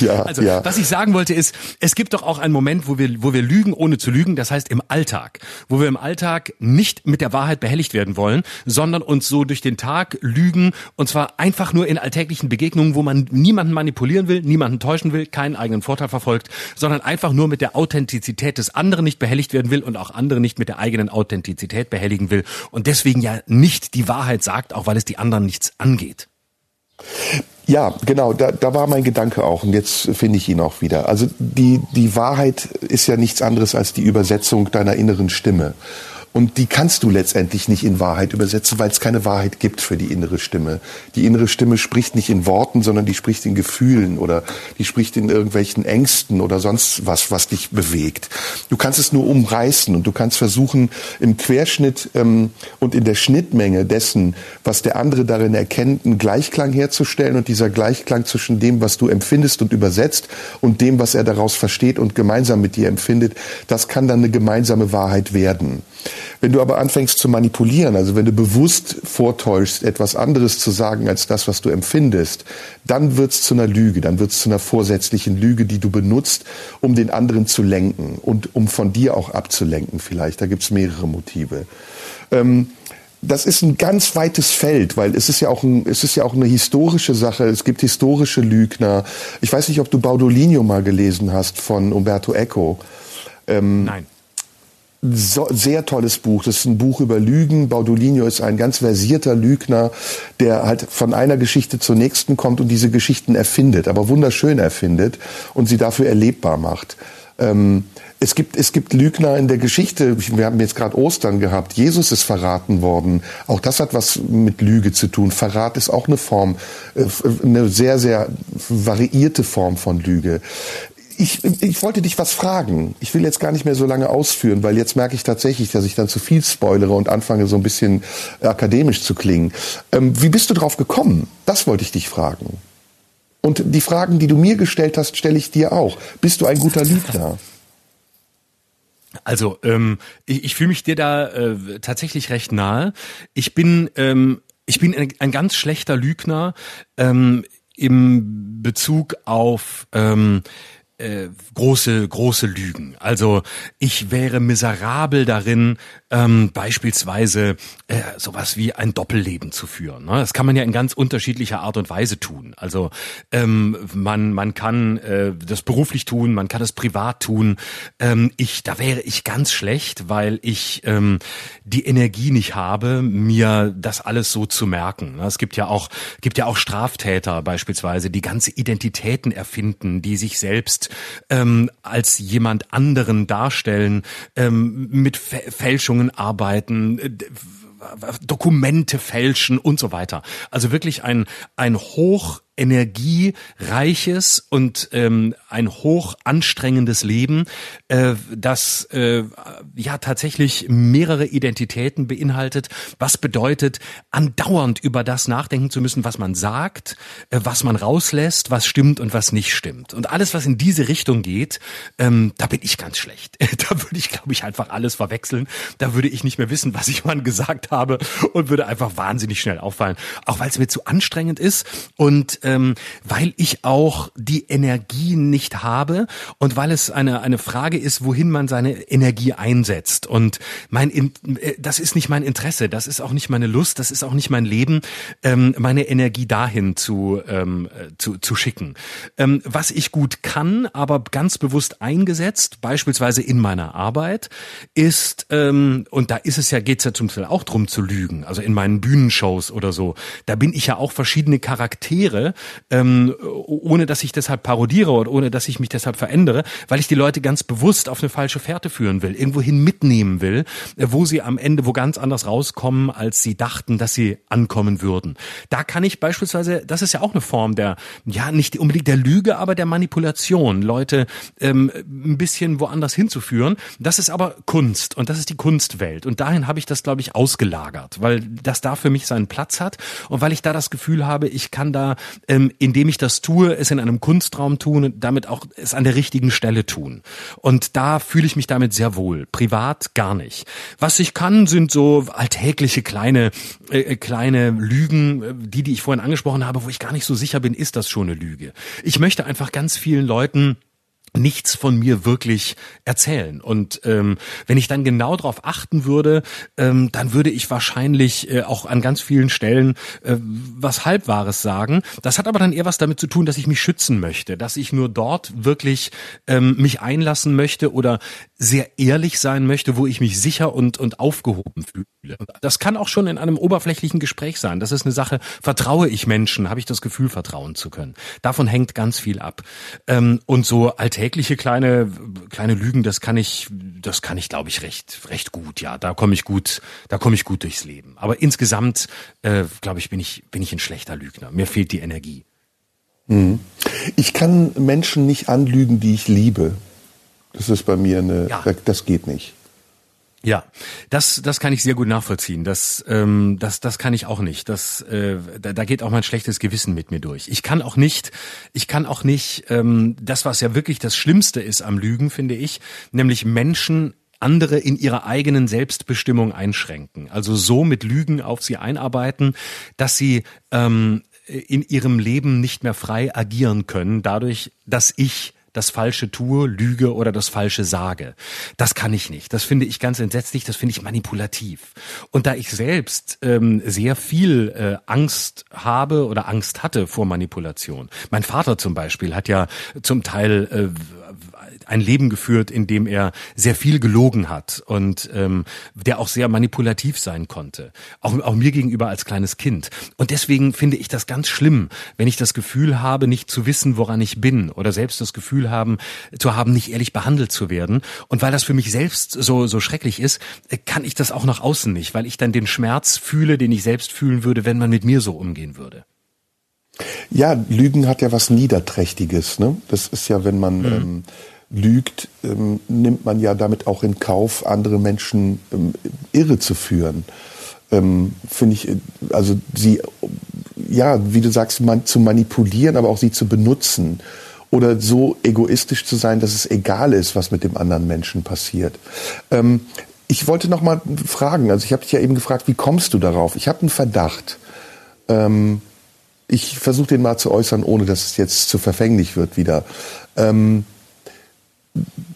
Ja, also, ja. was ich sagen wollte ist, es gibt doch auch einen Moment, wo wir, wo wir lügen, ohne zu lügen. Das heißt im Alltag, wo wir im Alltag nicht mit der Wahrheit behelligt werden wollen, sondern uns so durch den Tag lügen und zwar einfach nur in alltäglichen Begegnungen, wo man niemanden manipulieren will, niemanden täuschen will, keinen eigenen Vorteil verfolgt, sondern einfach nur mit der Authentizität des anderen nicht behelligt werden will und auch andere nicht mit der eigenen Authentizität behelligen will und deswegen ja nicht die Wahrheit sagt, auch weil es die anderen nichts angeht. Ja, genau, da, da war mein Gedanke auch und jetzt finde ich ihn auch wieder. Also die, die Wahrheit ist ja nichts anderes als die Übersetzung deiner inneren Stimme. Und die kannst du letztendlich nicht in Wahrheit übersetzen, weil es keine Wahrheit gibt für die innere Stimme. Die innere Stimme spricht nicht in Worten, sondern die spricht in Gefühlen oder die spricht in irgendwelchen Ängsten oder sonst was, was dich bewegt. Du kannst es nur umreißen und du kannst versuchen, im Querschnitt ähm, und in der Schnittmenge dessen, was der andere darin erkennt, einen Gleichklang herzustellen und dieser Gleichklang zwischen dem, was du empfindest und übersetzt und dem, was er daraus versteht und gemeinsam mit dir empfindet, das kann dann eine gemeinsame Wahrheit werden. Wenn du aber anfängst zu manipulieren, also wenn du bewusst vortäuschst, etwas anderes zu sagen als das, was du empfindest, dann wird es zu einer Lüge, dann wird es zu einer vorsätzlichen Lüge, die du benutzt, um den anderen zu lenken und um von dir auch abzulenken vielleicht. Da gibt es mehrere Motive. Ähm, das ist ein ganz weites Feld, weil es ist ja auch ein, es ist ja auch eine historische Sache. Es gibt historische Lügner. Ich weiß nicht, ob du Baudolino mal gelesen hast von Umberto Eco. Ähm, Nein so, sehr tolles Buch. Das ist ein Buch über Lügen. Baudolino ist ein ganz versierter Lügner, der halt von einer Geschichte zur nächsten kommt und diese Geschichten erfindet, aber wunderschön erfindet und sie dafür erlebbar macht. Ähm, es gibt, es gibt Lügner in der Geschichte. Wir haben jetzt gerade Ostern gehabt. Jesus ist verraten worden. Auch das hat was mit Lüge zu tun. Verrat ist auch eine Form, äh, eine sehr, sehr variierte Form von Lüge ich, ich wollte dich was fragen. Ich will jetzt gar nicht mehr so lange ausführen, weil jetzt merke ich tatsächlich, dass ich dann zu viel spoilere und anfange so ein bisschen akademisch zu klingen. Ähm, wie bist du drauf gekommen? Das wollte ich dich fragen. Und die Fragen, die du mir gestellt hast, stelle ich dir auch. Bist du ein guter Lügner? Also ähm, ich, ich fühle mich dir da äh, tatsächlich recht nahe. Ich bin ähm, ich bin ein, ein ganz schlechter Lügner ähm, im Bezug auf ähm, äh, große, große Lügen. Also ich wäre miserabel darin, ähm, beispielsweise äh, sowas wie ein Doppelleben zu führen. Ne? Das kann man ja in ganz unterschiedlicher Art und Weise tun. Also ähm, man, man kann äh, das beruflich tun, man kann es privat tun. Ähm, ich, da wäre ich ganz schlecht, weil ich ähm, die Energie nicht habe, mir das alles so zu merken. Ne? Es gibt ja auch, gibt ja auch Straftäter beispielsweise, die ganze Identitäten erfinden, die sich selbst ähm, als jemand anderen darstellen, ähm, mit Fälschungen arbeiten, äh, Dokumente fälschen und so weiter. Also wirklich ein, ein hoch energiereiches und ähm, ein hoch anstrengendes Leben, äh, das äh, ja tatsächlich mehrere Identitäten beinhaltet, was bedeutet, andauernd über das nachdenken zu müssen, was man sagt, äh, was man rauslässt, was stimmt und was nicht stimmt. Und alles, was in diese Richtung geht, ähm, da bin ich ganz schlecht. da würde ich, glaube ich, einfach alles verwechseln. Da würde ich nicht mehr wissen, was ich mal gesagt habe und würde einfach wahnsinnig schnell auffallen. Auch weil es mir zu anstrengend ist und ähm, weil ich auch die Energie nicht habe und weil es eine, eine Frage ist, wohin man seine Energie einsetzt. Und mein, äh, das ist nicht mein Interesse, das ist auch nicht meine Lust, das ist auch nicht mein Leben, ähm, meine Energie dahin zu, ähm, zu, zu schicken. Ähm, was ich gut kann, aber ganz bewusst eingesetzt, beispielsweise in meiner Arbeit, ist, ähm, und da ist es ja, geht's ja zum Beispiel auch drum zu lügen, also in meinen Bühnenshows oder so, da bin ich ja auch verschiedene Charaktere, ähm, ohne dass ich deshalb parodiere oder ohne dass ich mich deshalb verändere, weil ich die Leute ganz bewusst auf eine falsche Fährte führen will, irgendwohin mitnehmen will, äh, wo sie am Ende wo ganz anders rauskommen, als sie dachten, dass sie ankommen würden. Da kann ich beispielsweise, das ist ja auch eine Form der, ja nicht unbedingt der Lüge, aber der Manipulation, Leute ähm, ein bisschen woanders hinzuführen. Das ist aber Kunst und das ist die Kunstwelt und dahin habe ich das, glaube ich, ausgelagert, weil das da für mich seinen Platz hat und weil ich da das Gefühl habe, ich kann da ähm, indem ich das tue, es in einem Kunstraum tun und damit auch es an der richtigen Stelle tun. Und da fühle ich mich damit sehr wohl. Privat gar nicht. Was ich kann, sind so alltägliche kleine, äh, kleine Lügen, äh, die, die ich vorhin angesprochen habe, wo ich gar nicht so sicher bin, ist das schon eine Lüge. Ich möchte einfach ganz vielen Leuten nichts von mir wirklich erzählen. Und ähm, wenn ich dann genau darauf achten würde, ähm, dann würde ich wahrscheinlich äh, auch an ganz vielen Stellen äh, was Halbwahres sagen. Das hat aber dann eher was damit zu tun, dass ich mich schützen möchte, dass ich nur dort wirklich ähm, mich einlassen möchte oder sehr ehrlich sein möchte, wo ich mich sicher und, und aufgehoben fühle. Das kann auch schon in einem oberflächlichen Gespräch sein. Das ist eine Sache, vertraue ich Menschen, habe ich das Gefühl, vertrauen zu können. Davon hängt ganz viel ab. Ähm, und so alltäglich alltägliche kleine kleine Lügen, das kann ich, das kann ich, glaube ich, recht recht gut. Ja, da komme ich gut, da komme ich gut durchs Leben. Aber insgesamt, äh, glaube ich, bin ich bin ich ein schlechter Lügner. Mir fehlt die Energie. Mhm. Ich kann Menschen nicht anlügen, die ich liebe. Das ist bei mir eine, ja. das geht nicht. Ja, das, das kann ich sehr gut nachvollziehen. Das, ähm, das, das kann ich auch nicht. Das, äh, da, da geht auch mein schlechtes Gewissen mit mir durch. Ich kann auch nicht, ich kann auch nicht, ähm, das, was ja wirklich das Schlimmste ist am Lügen, finde ich, nämlich Menschen andere in ihrer eigenen Selbstbestimmung einschränken. Also so mit Lügen auf sie einarbeiten, dass sie ähm, in ihrem Leben nicht mehr frei agieren können, dadurch, dass ich das Falsche tue, lüge oder das Falsche sage. Das kann ich nicht. Das finde ich ganz entsetzlich, das finde ich manipulativ. Und da ich selbst ähm, sehr viel äh, Angst habe oder Angst hatte vor Manipulation. Mein Vater zum Beispiel hat ja zum Teil äh, ein Leben geführt, in dem er sehr viel gelogen hat und ähm, der auch sehr manipulativ sein konnte. Auch, auch mir gegenüber als kleines Kind. Und deswegen finde ich das ganz schlimm, wenn ich das Gefühl habe, nicht zu wissen, woran ich bin oder selbst das Gefühl haben, zu haben, nicht ehrlich behandelt zu werden. Und weil das für mich selbst so, so schrecklich ist, kann ich das auch nach außen nicht, weil ich dann den Schmerz fühle, den ich selbst fühlen würde, wenn man mit mir so umgehen würde. Ja, Lügen hat ja was Niederträchtiges. Ne? Das ist ja, wenn man mhm. ähm, lügt, ähm, nimmt man ja damit auch in Kauf, andere Menschen ähm, irre zu führen. Ähm, Finde ich, also sie, ja, wie du sagst, man, zu manipulieren, aber auch sie zu benutzen oder so egoistisch zu sein, dass es egal ist, was mit dem anderen Menschen passiert. Ähm, ich wollte noch mal fragen, also ich habe dich ja eben gefragt, wie kommst du darauf? Ich habe einen Verdacht. Ähm, ich versuche den mal zu äußern, ohne dass es jetzt zu verfänglich wird wieder. Ähm,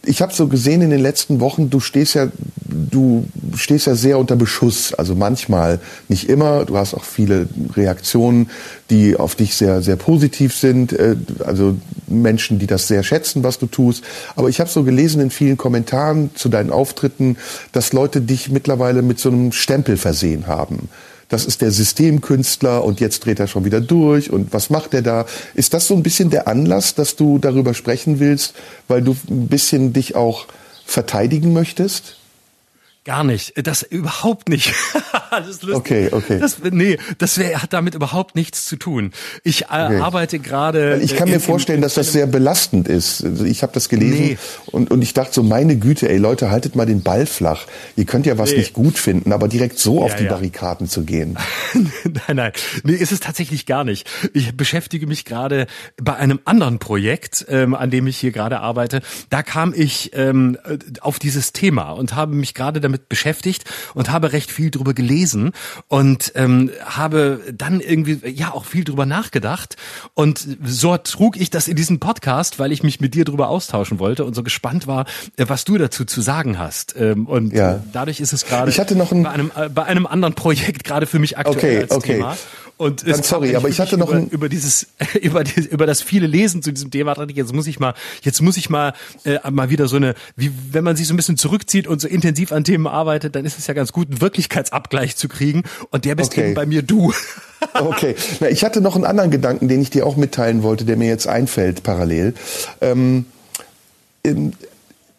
ich habe so gesehen in den letzten Wochen, du stehst ja, du stehst ja sehr unter Beschuss. Also manchmal, nicht immer. Du hast auch viele Reaktionen, die auf dich sehr, sehr positiv sind. Äh, also Menschen, die das sehr schätzen, was du tust. Aber ich habe so gelesen in vielen Kommentaren zu deinen Auftritten, dass Leute dich mittlerweile mit so einem Stempel versehen haben das ist der Systemkünstler und jetzt dreht er schon wieder durch und was macht er da? Ist das so ein bisschen der Anlass, dass du darüber sprechen willst, weil du ein bisschen dich auch verteidigen möchtest? Gar nicht. Das überhaupt nicht. das ist lustig. Okay, okay. Das, nee, das wär, hat damit überhaupt nichts zu tun. Ich äh, okay. arbeite gerade. Ich kann mir vorstellen, dass das sehr belastend ist. Ich habe das gelesen nee. und, und ich dachte so, meine Güte, ey Leute, haltet mal den Ball flach. Ihr könnt ja was nee. nicht gut finden, aber direkt so ja, auf die ja. Barrikaden zu gehen. nein, nein. Nee, ist es tatsächlich gar nicht. Ich beschäftige mich gerade bei einem anderen Projekt, ähm, an dem ich hier gerade arbeite. Da kam ich ähm, auf dieses Thema und habe mich gerade damit damit beschäftigt und habe recht viel drüber gelesen und ähm, habe dann irgendwie ja auch viel drüber nachgedacht und so trug ich das in diesen Podcast, weil ich mich mit dir drüber austauschen wollte und so gespannt war, äh, was du dazu zu sagen hast. Ähm, und ja. dadurch ist es gerade bei einem äh, bei einem anderen Projekt gerade für mich aktuell okay, als okay. Thema. Und Dann sorry, aber ich hatte noch über, über dieses über die, über das viele Lesen zu diesem Thema dachte ich, jetzt muss ich mal jetzt muss ich mal äh, mal wieder so eine wie wenn man sich so ein bisschen zurückzieht und so intensiv an Themen arbeitet, dann ist es ja ganz gut einen Wirklichkeitsabgleich zu kriegen und der bist okay. eben bei mir du. okay, Na, ich hatte noch einen anderen Gedanken, den ich dir auch mitteilen wollte, der mir jetzt einfällt parallel. Ähm,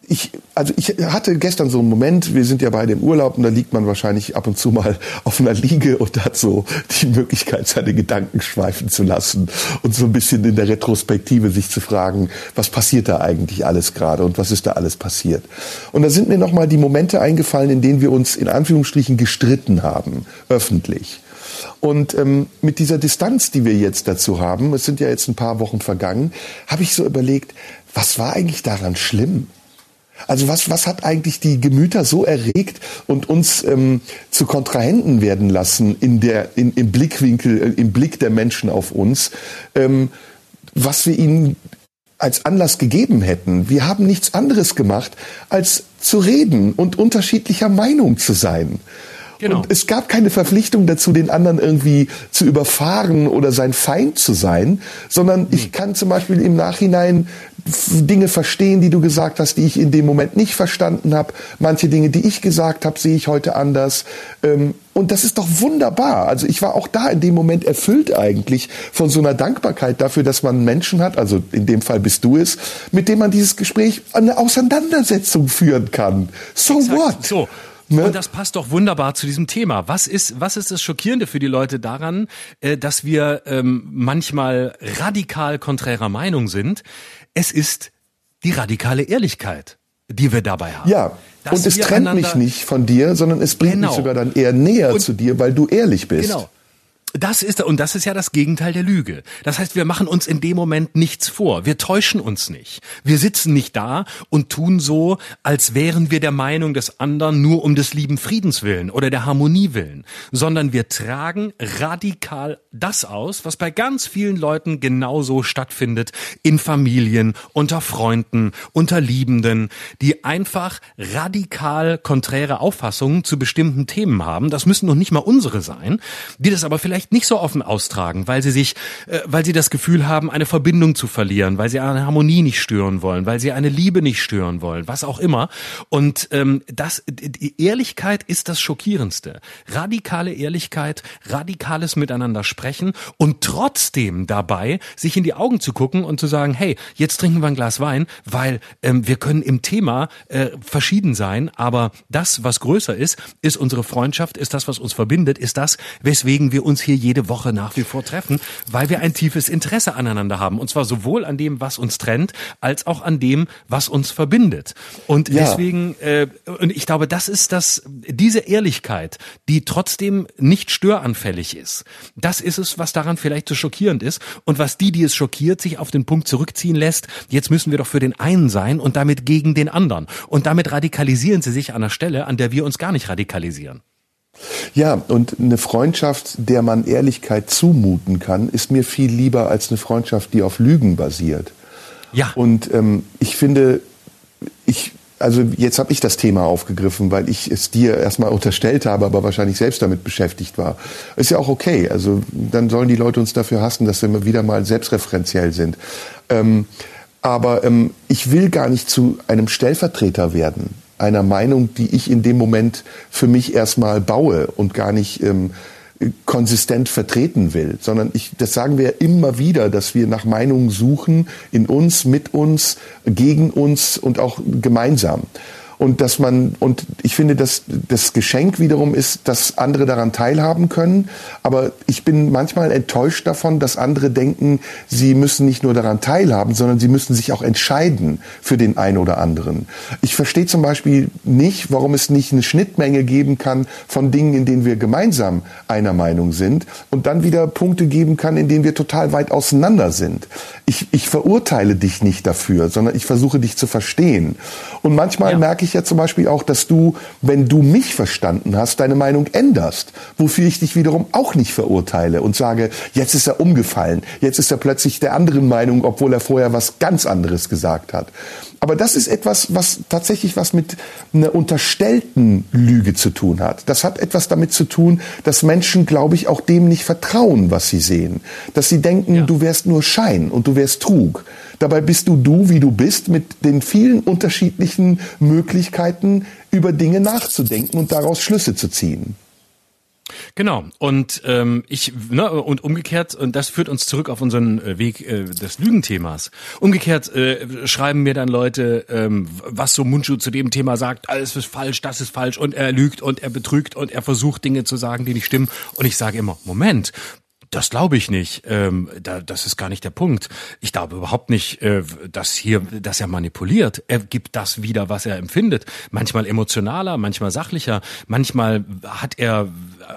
ich, also ich hatte gestern so einen Moment, wir sind ja beide im Urlaub und da liegt man wahrscheinlich ab und zu mal auf einer Liege und hat so die Möglichkeit, seine Gedanken schweifen zu lassen und so ein bisschen in der Retrospektive sich zu fragen, was passiert da eigentlich alles gerade und was ist da alles passiert. Und da sind mir nochmal die Momente eingefallen, in denen wir uns in Anführungsstrichen gestritten haben, öffentlich. Und ähm, mit dieser Distanz, die wir jetzt dazu haben, es sind ja jetzt ein paar Wochen vergangen, habe ich so überlegt, was war eigentlich daran schlimm? Also was, was hat eigentlich die Gemüter so erregt und uns ähm, zu Kontrahenten werden lassen in der, in, im Blickwinkel, äh, im Blick der Menschen auf uns, ähm, was wir ihnen als Anlass gegeben hätten. Wir haben nichts anderes gemacht, als zu reden und unterschiedlicher Meinung zu sein. Genau. Und es gab keine Verpflichtung dazu, den anderen irgendwie zu überfahren oder sein Feind zu sein, sondern ich hm. kann zum Beispiel im Nachhinein Dinge verstehen, die du gesagt hast, die ich in dem Moment nicht verstanden habe. Manche Dinge, die ich gesagt habe, sehe ich heute anders. Ähm, und das ist doch wunderbar. Also ich war auch da in dem Moment erfüllt eigentlich von so einer Dankbarkeit dafür, dass man Menschen hat, also in dem Fall bist du es, mit dem man dieses Gespräch, eine Auseinandersetzung führen kann. So Exakt. what? So. Ne? Und das passt doch wunderbar zu diesem Thema. Was ist, was ist das Schockierende für die Leute daran, äh, dass wir ähm, manchmal radikal konträrer Meinung sind? Es ist die radikale Ehrlichkeit, die wir dabei haben. Ja, und es trennt mich nicht von dir, sondern es bringt genau. mich sogar dann eher näher und, zu dir, weil du ehrlich bist. Genau. Das ist, und das ist ja das Gegenteil der Lüge. Das heißt, wir machen uns in dem Moment nichts vor. Wir täuschen uns nicht. Wir sitzen nicht da und tun so, als wären wir der Meinung des anderen nur um des lieben Friedens willen oder der Harmonie willen, sondern wir tragen radikal das aus, was bei ganz vielen Leuten genauso stattfindet, in Familien, unter Freunden, unter Liebenden, die einfach radikal konträre Auffassungen zu bestimmten Themen haben. Das müssen noch nicht mal unsere sein, die das aber vielleicht vielleicht nicht so offen austragen, weil sie sich, äh, weil sie das Gefühl haben, eine Verbindung zu verlieren, weil sie eine Harmonie nicht stören wollen, weil sie eine Liebe nicht stören wollen, was auch immer. Und ähm, das, die Ehrlichkeit ist das Schockierendste. Radikale Ehrlichkeit, radikales Miteinander sprechen und trotzdem dabei sich in die Augen zu gucken und zu sagen, hey, jetzt trinken wir ein Glas Wein, weil ähm, wir können im Thema äh, verschieden sein, aber das, was größer ist, ist unsere Freundschaft, ist das, was uns verbindet, ist das, weswegen wir uns hier jede Woche nach wie vor treffen, weil wir ein tiefes Interesse aneinander haben. Und zwar sowohl an dem, was uns trennt, als auch an dem, was uns verbindet. Und ja. deswegen, äh, und ich glaube, das ist das, diese Ehrlichkeit, die trotzdem nicht störanfällig ist. Das ist es, was daran vielleicht so schockierend ist und was die, die es schockiert, sich auf den Punkt zurückziehen lässt. Jetzt müssen wir doch für den einen sein und damit gegen den anderen. Und damit radikalisieren sie sich an einer Stelle, an der wir uns gar nicht radikalisieren. Ja, und eine Freundschaft, der man Ehrlichkeit zumuten kann, ist mir viel lieber als eine Freundschaft, die auf Lügen basiert. Ja. Und ähm, ich finde, ich, also jetzt habe ich das Thema aufgegriffen, weil ich es dir erstmal unterstellt habe, aber wahrscheinlich selbst damit beschäftigt war. Ist ja auch okay. Also dann sollen die Leute uns dafür hassen, dass wir wieder mal selbstreferenziell sind. Ähm, aber ähm, ich will gar nicht zu einem Stellvertreter werden einer Meinung, die ich in dem Moment für mich erstmal baue und gar nicht ähm, konsistent vertreten will, sondern ich, das sagen wir immer wieder, dass wir nach Meinungen suchen, in uns, mit uns, gegen uns und auch gemeinsam und dass man und ich finde, dass das Geschenk wiederum ist, dass andere daran teilhaben können. Aber ich bin manchmal enttäuscht davon, dass andere denken, sie müssen nicht nur daran teilhaben, sondern sie müssen sich auch entscheiden für den einen oder anderen. Ich verstehe zum Beispiel nicht, warum es nicht eine Schnittmenge geben kann von Dingen, in denen wir gemeinsam einer Meinung sind und dann wieder Punkte geben kann, in denen wir total weit auseinander sind. Ich, ich verurteile dich nicht dafür, sondern ich versuche dich zu verstehen. Und manchmal ja. merke ich, ich ja zum Beispiel auch, dass du, wenn du mich verstanden hast, deine Meinung änderst, wofür ich dich wiederum auch nicht verurteile und sage, jetzt ist er umgefallen, jetzt ist er plötzlich der anderen Meinung, obwohl er vorher was ganz anderes gesagt hat. Aber das ist etwas, was tatsächlich was mit einer unterstellten Lüge zu tun hat. Das hat etwas damit zu tun, dass Menschen, glaube ich, auch dem nicht vertrauen, was sie sehen. Dass sie denken, ja. du wärst nur Schein und du wärst Trug. Dabei bist du du, wie du bist, mit den vielen unterschiedlichen Möglichkeiten, über Dinge nachzudenken und daraus Schlüsse zu ziehen. Genau. Und ähm, ich ne, und umgekehrt und das führt uns zurück auf unseren äh, Weg äh, des Lügenthemas. Umgekehrt äh, schreiben mir dann Leute, ähm, was so Mundschuh zu dem Thema sagt, alles ist falsch, das ist falsch und er lügt und er betrügt und er versucht Dinge zu sagen, die nicht stimmen. Und ich sage immer, Moment, das glaube ich nicht. Ähm, da, das ist gar nicht der Punkt. Ich glaube überhaupt nicht, äh, dass hier, dass er manipuliert. Er gibt das wieder, was er empfindet. Manchmal emotionaler, manchmal sachlicher. Manchmal hat er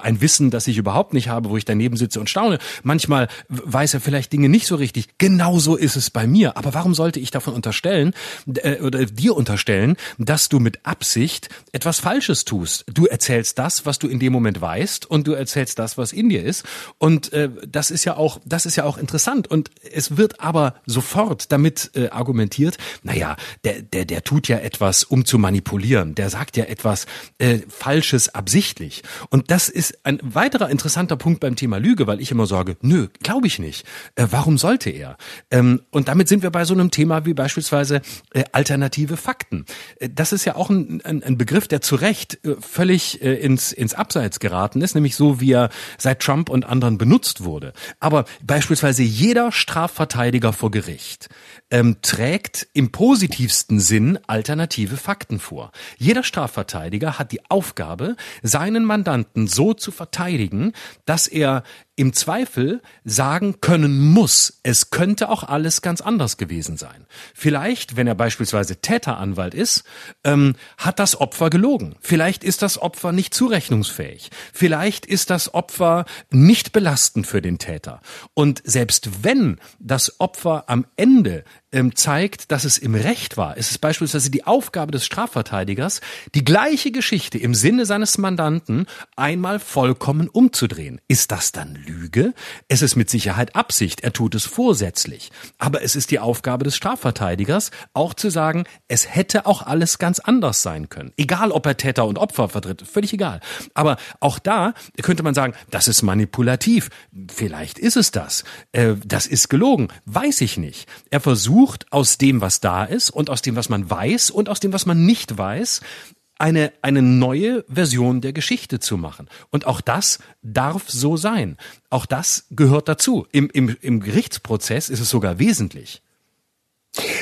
ein Wissen, das ich überhaupt nicht habe, wo ich daneben sitze und staune. Manchmal weiß er vielleicht Dinge nicht so richtig. Genauso ist es bei mir. Aber warum sollte ich davon unterstellen äh, oder dir unterstellen, dass du mit Absicht etwas Falsches tust? Du erzählst das, was du in dem Moment weißt, und du erzählst das, was in dir ist. Und äh, das ist ja auch, das ist ja auch interessant. Und es wird aber sofort damit äh, argumentiert, naja, der, der, der tut ja etwas, um zu manipulieren. Der sagt ja etwas äh, Falsches absichtlich. Und das ist ein weiterer interessanter Punkt beim Thema Lüge, weil ich immer sage, nö, glaube ich nicht. Äh, warum sollte er? Ähm, und damit sind wir bei so einem Thema wie beispielsweise äh, alternative Fakten. Äh, das ist ja auch ein, ein, ein Begriff, der zu Recht äh, völlig äh, ins, ins Abseits geraten ist, nämlich so, wie er seit Trump und anderen benutzt wurde. Aber beispielsweise jeder Strafverteidiger vor Gericht ähm, trägt im positivsten Sinn alternative Fakten vor. Jeder Strafverteidiger hat die Aufgabe, seinen Mandanten so zu verteidigen, dass er im Zweifel sagen können muss, es könnte auch alles ganz anders gewesen sein. Vielleicht, wenn er beispielsweise Täteranwalt ist, ähm, hat das Opfer gelogen. Vielleicht ist das Opfer nicht zurechnungsfähig. Vielleicht ist das Opfer nicht belastend für den Täter. Und selbst wenn das Opfer am Ende ähm, zeigt, dass es im Recht war, ist es beispielsweise die Aufgabe des Strafverteidigers, die gleiche Geschichte im Sinne seines Mandanten einmal vollkommen umzudrehen. Ist das dann Lüge? Es ist mit Sicherheit Absicht, er tut es vorsätzlich. Aber es ist die Aufgabe des Strafverteidigers, auch zu sagen, es hätte auch alles ganz anders sein können. Egal, ob er Täter und Opfer vertritt, völlig egal. Aber auch da könnte man sagen, das ist manipulativ. Vielleicht ist es das. Äh, das ist gelogen. Weiß ich nicht. Er versucht aus dem, was da ist und aus dem, was man weiß und aus dem, was man nicht weiß, eine, eine neue Version der Geschichte zu machen. Und auch das darf so sein. Auch das gehört dazu. Im, im, im Gerichtsprozess ist es sogar wesentlich.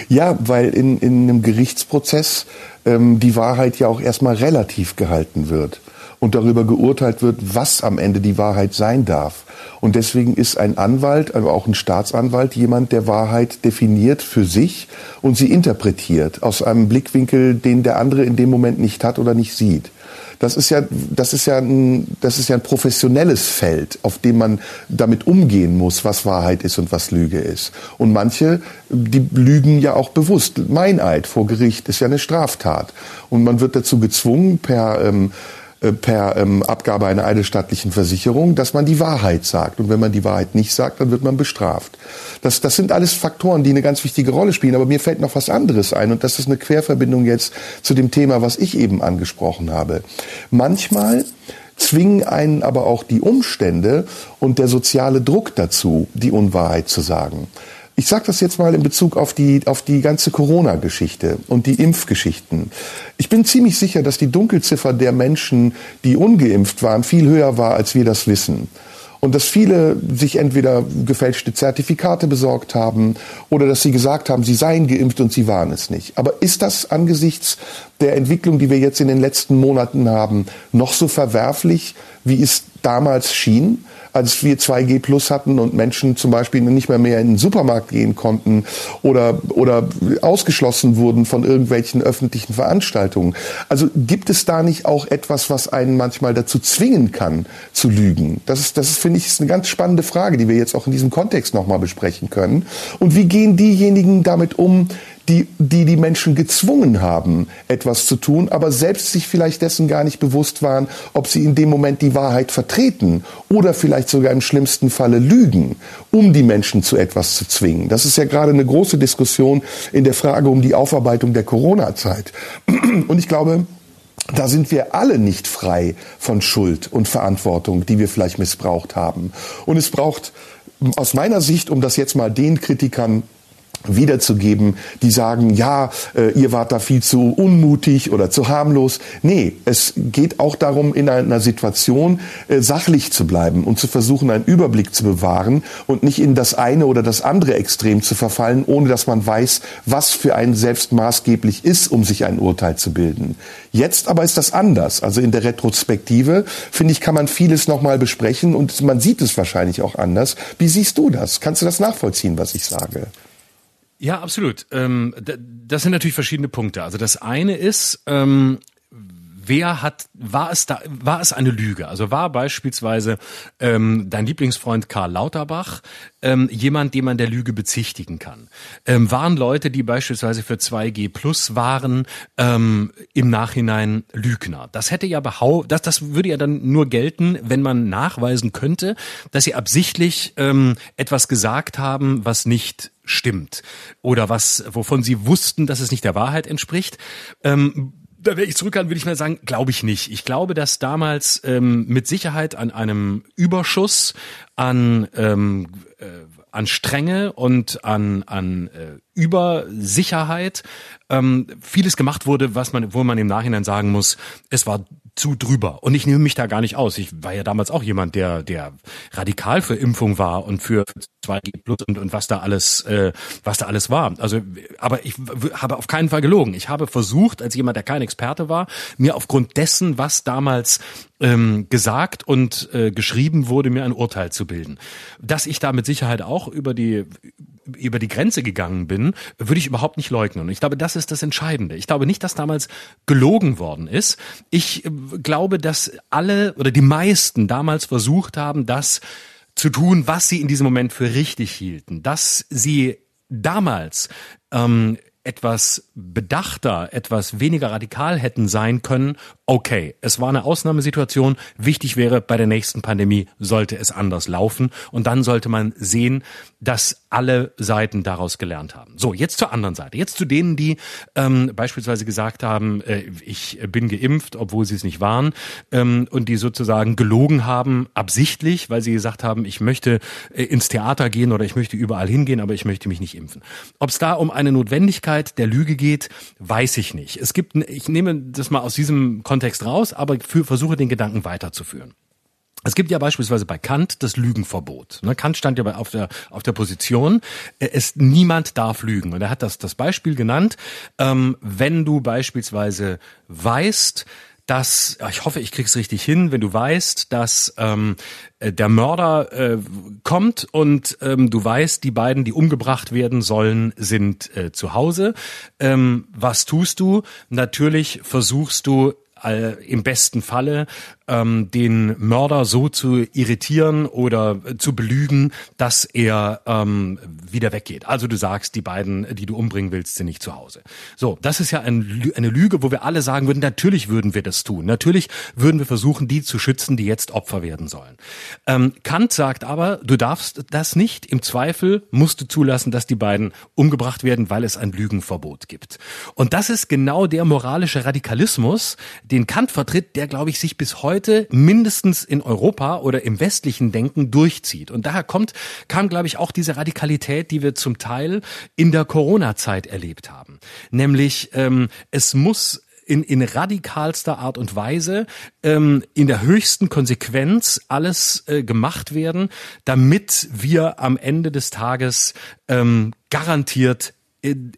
Ja, weil in, in einem Gerichtsprozess ähm, die Wahrheit ja auch erstmal relativ gehalten wird und darüber geurteilt wird, was am Ende die Wahrheit sein darf. Und deswegen ist ein Anwalt, aber auch ein Staatsanwalt jemand, der Wahrheit definiert für sich und sie interpretiert aus einem Blickwinkel, den der andere in dem Moment nicht hat oder nicht sieht. Das ist ja, das ist ja ein, das ist ja ein professionelles Feld, auf dem man damit umgehen muss, was Wahrheit ist und was Lüge ist. Und manche, die lügen ja auch bewusst. Meineid vor Gericht ist ja eine Straftat. Und man wird dazu gezwungen, per, ähm, äh, per ähm, Abgabe einer eidesstattlichen Versicherung, dass man die Wahrheit sagt. Und wenn man die Wahrheit nicht sagt, dann wird man bestraft. Das, das sind alles Faktoren, die eine ganz wichtige Rolle spielen. Aber mir fällt noch was anderes ein. Und das ist eine Querverbindung jetzt zu dem Thema, was ich eben angesprochen habe. Manchmal zwingen einen aber auch die Umstände und der soziale Druck dazu, die Unwahrheit zu sagen. Ich sage das jetzt mal in Bezug auf die, auf die ganze Corona-Geschichte und die Impfgeschichten. Ich bin ziemlich sicher, dass die Dunkelziffer der Menschen, die ungeimpft waren, viel höher war, als wir das wissen. Und dass viele sich entweder gefälschte Zertifikate besorgt haben oder dass sie gesagt haben, sie seien geimpft und sie waren es nicht. Aber ist das angesichts der Entwicklung, die wir jetzt in den letzten Monaten haben, noch so verwerflich, wie es damals schien? Als wir 2G Plus hatten und Menschen zum Beispiel nicht mehr mehr in den Supermarkt gehen konnten oder, oder ausgeschlossen wurden von irgendwelchen öffentlichen Veranstaltungen. Also gibt es da nicht auch etwas, was einen manchmal dazu zwingen kann, zu lügen? Das ist, das ist, finde ich, ist eine ganz spannende Frage, die wir jetzt auch in diesem Kontext nochmal besprechen können. Und wie gehen diejenigen damit um, die, die die Menschen gezwungen haben, etwas zu tun, aber selbst sich vielleicht dessen gar nicht bewusst waren, ob sie in dem Moment die Wahrheit vertreten oder vielleicht sogar im schlimmsten Falle lügen, um die Menschen zu etwas zu zwingen. Das ist ja gerade eine große Diskussion in der Frage um die Aufarbeitung der Corona-Zeit. Und ich glaube, da sind wir alle nicht frei von Schuld und Verantwortung, die wir vielleicht missbraucht haben. Und es braucht aus meiner Sicht, um das jetzt mal den Kritikern wiederzugeben, die sagen, ja, äh, ihr wart da viel zu unmutig oder zu harmlos. Nee, es geht auch darum, in einer Situation äh, sachlich zu bleiben und zu versuchen, einen Überblick zu bewahren und nicht in das eine oder das andere Extrem zu verfallen, ohne dass man weiß, was für einen selbst maßgeblich ist, um sich ein Urteil zu bilden. Jetzt aber ist das anders. Also in der Retrospektive, finde ich, kann man vieles nochmal besprechen und man sieht es wahrscheinlich auch anders. Wie siehst du das? Kannst du das nachvollziehen, was ich sage? Ja, absolut. Ähm, das sind natürlich verschiedene Punkte. Also das eine ist, ähm, wer hat, war es da, war es eine Lüge? Also war beispielsweise ähm, dein Lieblingsfreund Karl Lauterbach ähm, jemand, den man der Lüge bezichtigen kann? Ähm, waren Leute, die beispielsweise für 2G Plus waren, ähm, im Nachhinein Lügner? Das hätte ja behaupt, das, das würde ja dann nur gelten, wenn man nachweisen könnte, dass sie absichtlich ähm, etwas gesagt haben, was nicht stimmt oder was, wovon sie wussten, dass es nicht der Wahrheit entspricht. Ähm, da wäre ich zurückhalten, würde ich mal sagen, glaube ich nicht. Ich glaube, dass damals ähm, mit Sicherheit an einem Überschuss an ähm, äh, an Strenge und an an äh, Übersicherheit ähm, vieles gemacht wurde, was man, wo man im Nachhinein sagen muss, es war zu drüber. Und ich nehme mich da gar nicht aus. Ich war ja damals auch jemand, der, der radikal für Impfung war und für 2G Plus und, und was da alles, äh, was da alles war. Also, aber ich habe auf keinen Fall gelogen. Ich habe versucht, als jemand, der kein Experte war, mir aufgrund dessen, was damals ähm, gesagt und äh, geschrieben wurde, mir ein Urteil zu bilden. Dass ich da mit Sicherheit auch über die über die Grenze gegangen bin, würde ich überhaupt nicht leugnen. Und ich glaube, das ist das Entscheidende. Ich glaube nicht, dass damals gelogen worden ist. Ich äh, glaube, dass alle oder die meisten damals versucht haben, das zu tun, was sie in diesem Moment für richtig hielten. Dass sie damals ähm, etwas bedachter, etwas weniger radikal hätten sein können, okay, es war eine Ausnahmesituation, wichtig wäre, bei der nächsten Pandemie sollte es anders laufen und dann sollte man sehen, dass alle Seiten daraus gelernt haben. So, jetzt zur anderen Seite. Jetzt zu denen, die ähm, beispielsweise gesagt haben, äh, ich bin geimpft, obwohl sie es nicht waren, ähm, und die sozusagen gelogen haben, absichtlich, weil sie gesagt haben, ich möchte äh, ins Theater gehen oder ich möchte überall hingehen, aber ich möchte mich nicht impfen. Ob es da um eine Notwendigkeit der Lüge geht, weiß ich nicht. Es gibt, ich nehme das mal aus diesem Kontext raus, aber für, versuche den Gedanken weiterzuführen. Es gibt ja beispielsweise bei Kant das Lügenverbot. Ne, Kant stand ja auf der, auf der Position, äh, es, niemand darf lügen. Und er hat das, das Beispiel genannt, ähm, wenn du beispielsweise weißt, dass, ich hoffe, ich krieg's richtig hin, wenn du weißt, dass ähm, äh, der Mörder äh, kommt und ähm, du weißt, die beiden, die umgebracht werden sollen, sind äh, zu Hause. Ähm, was tust du? Natürlich versuchst du äh, im besten Falle ähm, den Mörder so zu irritieren oder zu belügen, dass er ähm, wieder weggeht. Also du sagst, die beiden, die du umbringen willst, sind nicht zu Hause. So, das ist ja ein, eine Lüge, wo wir alle sagen würden, natürlich würden wir das tun. Natürlich würden wir versuchen, die zu schützen, die jetzt Opfer werden sollen. Ähm, Kant sagt aber, du darfst das nicht. Im Zweifel musst du zulassen, dass die beiden umgebracht werden, weil es ein Lügenverbot gibt. Und das ist genau der moralische Radikalismus, den Kant vertritt, der, glaube ich, sich bis heute mindestens in Europa oder im westlichen Denken durchzieht. Und daher kommt, kam, glaube ich, auch diese Radikalität, die wir zum Teil in der Corona-Zeit erlebt haben. Nämlich, ähm, es muss in, in radikalster Art und Weise ähm, in der höchsten Konsequenz alles äh, gemacht werden, damit wir am Ende des Tages ähm, garantiert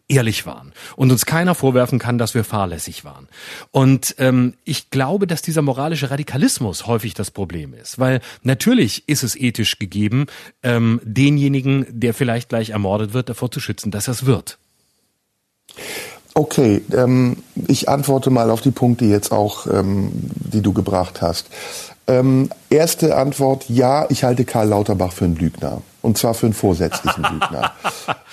ehrlich waren und uns keiner vorwerfen kann, dass wir fahrlässig waren. Und ähm, ich glaube, dass dieser moralische Radikalismus häufig das Problem ist, weil natürlich ist es ethisch gegeben, ähm, denjenigen, der vielleicht gleich ermordet wird, davor zu schützen, dass es wird. Okay, ähm, ich antworte mal auf die Punkte jetzt auch, ähm, die du gebracht hast. Ähm, erste Antwort, ja, ich halte Karl Lauterbach für einen Lügner. Und zwar für einen vorsätzlichen Lügner.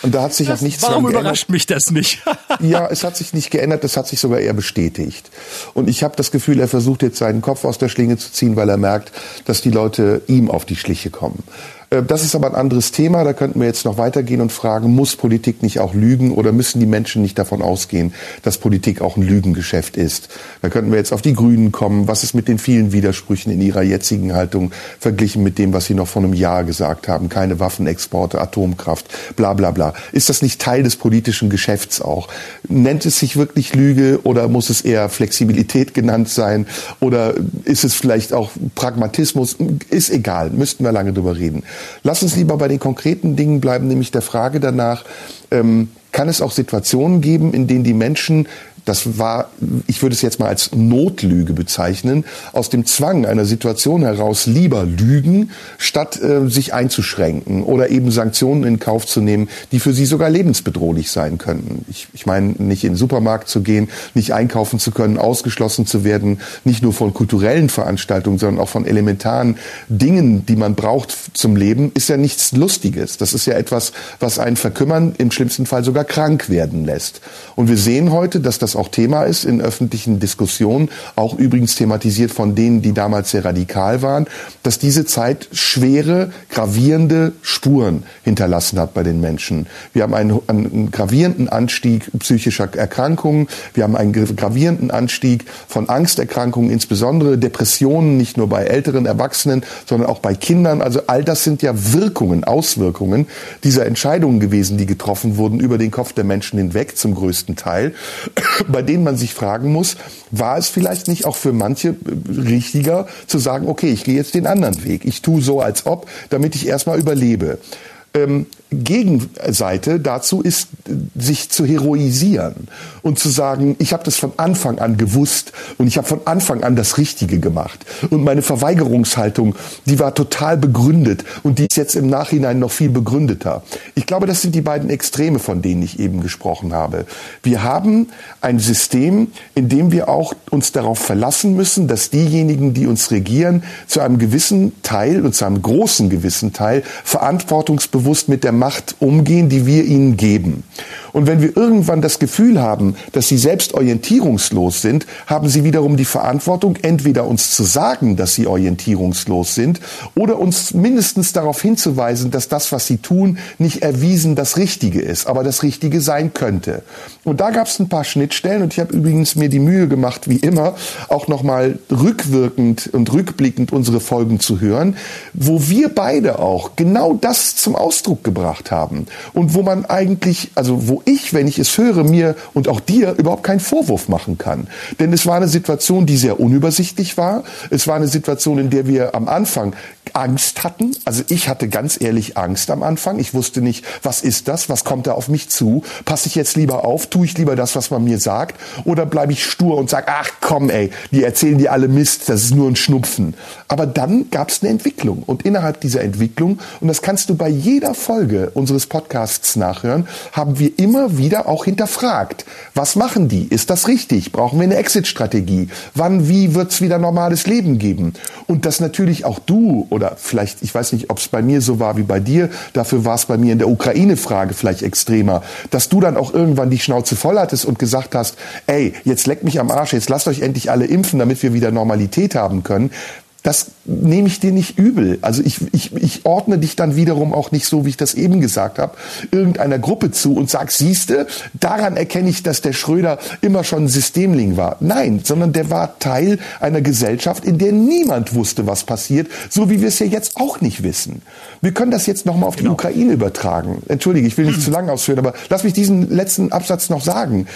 Und da hat sich das, auch nichts Warum überrascht mich das nicht? ja, es hat sich nicht geändert, es hat sich sogar eher bestätigt. Und ich habe das Gefühl, er versucht jetzt seinen Kopf aus der Schlinge zu ziehen, weil er merkt, dass die Leute ihm auf die Schliche kommen. Äh, das ist aber ein anderes Thema. Da könnten wir jetzt noch weitergehen und fragen, muss Politik nicht auch lügen oder müssen die Menschen nicht davon ausgehen, dass Politik auch ein Lügengeschäft ist? Da könnten wir jetzt auf die Grünen kommen. Was ist mit den vielen Widersprüchen in ihrer jetzigen Haltung verglichen mit dem, was sie noch vor einem Jahr gesagt haben? Keine Waffenexporte, Atomkraft, bla bla bla. Ist das nicht Teil des politischen Geschäfts auch? Nennt es sich wirklich Lüge oder muss es eher Flexibilität genannt sein? Oder ist es vielleicht auch Pragmatismus? Ist egal, müssten wir lange drüber reden. Lass uns lieber bei den konkreten Dingen bleiben, nämlich der Frage danach, ähm, kann es auch Situationen geben, in denen die Menschen Das war, ich würde es jetzt mal als Notlüge bezeichnen, aus dem Zwang einer Situation heraus lieber lügen, statt äh, sich einzuschränken oder eben Sanktionen in Kauf zu nehmen, die für sie sogar lebensbedrohlich sein könnten. Ich, ich meine, nicht in den Supermarkt zu gehen, nicht einkaufen zu können, ausgeschlossen zu werden, nicht nur von kulturellen Veranstaltungen, sondern auch von elementaren Dingen, die man braucht zum Leben, ist ja nichts Lustiges. Das ist ja etwas, was einen verkümmern, im schlimmsten Fall sogar krank werden lässt. Und wir sehen heute, dass das auch Thema ist in öffentlichen Diskussionen, auch übrigens thematisiert von denen, die damals sehr radikal waren, dass diese Zeit schwere, gravierende Spuren hinterlassen hat bei den Menschen. Wir haben einen, einen gravierenden Anstieg psychischer Erkrankungen, wir haben einen gravierenden Anstieg von Angsterkrankungen, insbesondere Depressionen, nicht nur bei älteren Erwachsenen, sondern auch bei Kindern. Also all das sind ja Wirkungen, Auswirkungen dieser Entscheidungen gewesen, die getroffen wurden über den Kopf der Menschen hinweg zum größten Teil, bei denen man sich fragen muss, war es vielleicht nicht auch für manche äh, richtiger zu sagen, okay, ich gehe jetzt den anderen Weg. Ich tue so, als ob, damit ich erstmal überlebe. Ähm, Gegenseite dazu ist, sich zu heroisieren und zu sagen, ich habe das von Anfang an gewusst und ich habe von Anfang an das Richtige gemacht. Und meine Verweigerungshaltung, die war total begründet und die ist jetzt im Nachhinein noch viel begründeter. Ich glaube, das sind die beiden Extreme, von denen ich eben gesprochen habe. Wir haben ein System, in dem wir auch uns darauf verlassen müssen, dass diejenigen, die uns regieren, zu einem gewissen Teil und zu einem großen gewissen Teil verantwortungsbewusst mit der Macht umgehen, die wir ihnen geben. Und wenn wir irgendwann das Gefühl haben, dass sie selbst orientierungslos sind, haben sie wiederum die Verantwortung, entweder uns zu sagen, dass sie orientierungslos sind, oder uns mindestens darauf hinzuweisen, dass das, was sie tun, nicht erwiesen das Richtige ist, aber das Richtige sein könnte. Und da gab es ein paar Schnittstellen und ich habe übrigens mir die Mühe gemacht, wie immer, auch nochmal rückwirkend und rückblickend unsere Folgen zu hören, wo wir beide auch genau das zum Ausdruck gebracht haben und wo man eigentlich, also wo ich, wenn ich es höre, mir und auch dir überhaupt keinen Vorwurf machen kann. Denn es war eine Situation, die sehr unübersichtlich war. Es war eine Situation, in der wir am Anfang Angst hatten. Also ich hatte ganz ehrlich Angst am Anfang. Ich wusste nicht, was ist das? Was kommt da auf mich zu? Passe ich jetzt lieber auf? Tue ich lieber das, was man mir sagt? Oder bleibe ich stur und sage, ach komm ey, die erzählen dir alle Mist, das ist nur ein Schnupfen. Aber dann gab es eine Entwicklung. Und innerhalb dieser Entwicklung, und das kannst du bei jeder Folge unseres Podcasts nachhören, haben wir immer immer wieder auch hinterfragt. Was machen die? Ist das richtig? Brauchen wir eine Exit-Strategie? Wann, wie wird es wieder normales Leben geben? Und dass natürlich auch du oder vielleicht, ich weiß nicht, ob es bei mir so war wie bei dir, dafür war es bei mir in der Ukraine-Frage vielleicht extremer, dass du dann auch irgendwann die Schnauze voll hattest und gesagt hast, ey, jetzt leckt mich am Arsch, jetzt lasst euch endlich alle impfen, damit wir wieder Normalität haben können das nehme ich dir nicht übel. Also ich, ich, ich ordne dich dann wiederum auch nicht so, wie ich das eben gesagt habe, irgendeiner Gruppe zu und sag, siehste, daran erkenne ich, dass der Schröder immer schon ein Systemling war. Nein, sondern der war Teil einer Gesellschaft, in der niemand wusste, was passiert, so wie wir es ja jetzt auch nicht wissen. Wir können das jetzt nochmal auf die genau. Ukraine übertragen. Entschuldige, ich will nicht zu lange ausführen, aber lass mich diesen letzten Absatz noch sagen.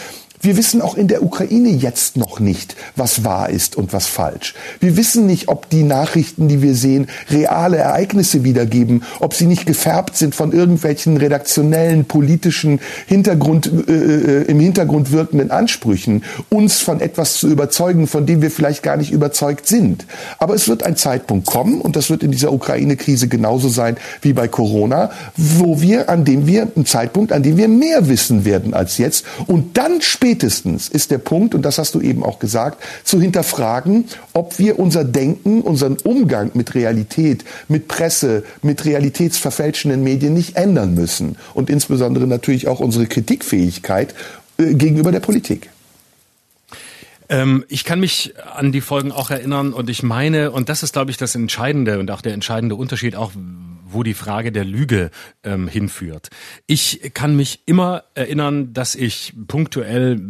Wir wissen auch in der Ukraine jetzt noch nicht, was wahr ist und was falsch. Wir wissen nicht, ob die Nachrichten, die wir sehen, reale Ereignisse wiedergeben, ob sie nicht gefärbt sind von irgendwelchen redaktionellen, politischen Hintergrund, äh, äh, im Hintergrund wirkenden Ansprüchen, uns von etwas zu überzeugen, von dem wir vielleicht gar nicht überzeugt sind. Aber es wird ein Zeitpunkt kommen, und das wird in dieser Ukraine-Krise genauso sein wie bei Corona, wo wir, an dem wir, ein Zeitpunkt, an dem wir mehr wissen werden als jetzt, und dann später spätestens ist der Punkt, und das hast du eben auch gesagt, zu hinterfragen, ob wir unser Denken, unseren Umgang mit Realität, mit Presse, mit realitätsverfälschenden Medien nicht ändern müssen. Und insbesondere natürlich auch unsere Kritikfähigkeit äh, gegenüber der Politik. Ähm, ich kann mich an die Folgen auch erinnern und ich meine, und das ist, glaube ich, das Entscheidende und auch der entscheidende Unterschied, auch wo die Frage der Lüge ähm, hinführt. Ich kann mich immer erinnern, dass ich punktuell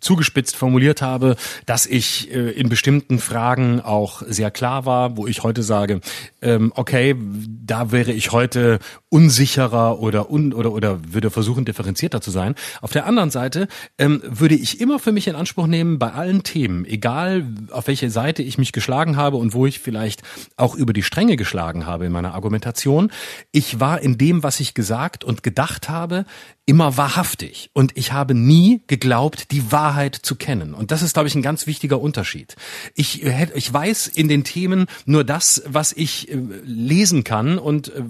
zugespitzt formuliert habe, dass ich äh, in bestimmten Fragen auch sehr klar war, wo ich heute sage, ähm, okay, da wäre ich heute unsicherer oder un oder oder würde versuchen differenzierter zu sein. Auf der anderen Seite ähm, würde ich immer für mich in Anspruch nehmen, bei allen Themen, egal auf welche Seite ich mich geschlagen habe und wo ich vielleicht auch über die Stränge geschlagen habe in meiner Argumentation, ich war in dem, was ich gesagt und gedacht habe, immer wahrhaftig. Und ich habe nie geglaubt, die Wahrheit zu kennen. Und das ist, glaube ich, ein ganz wichtiger Unterschied. Ich, äh, ich weiß in den Themen nur das, was ich äh, lesen kann und äh,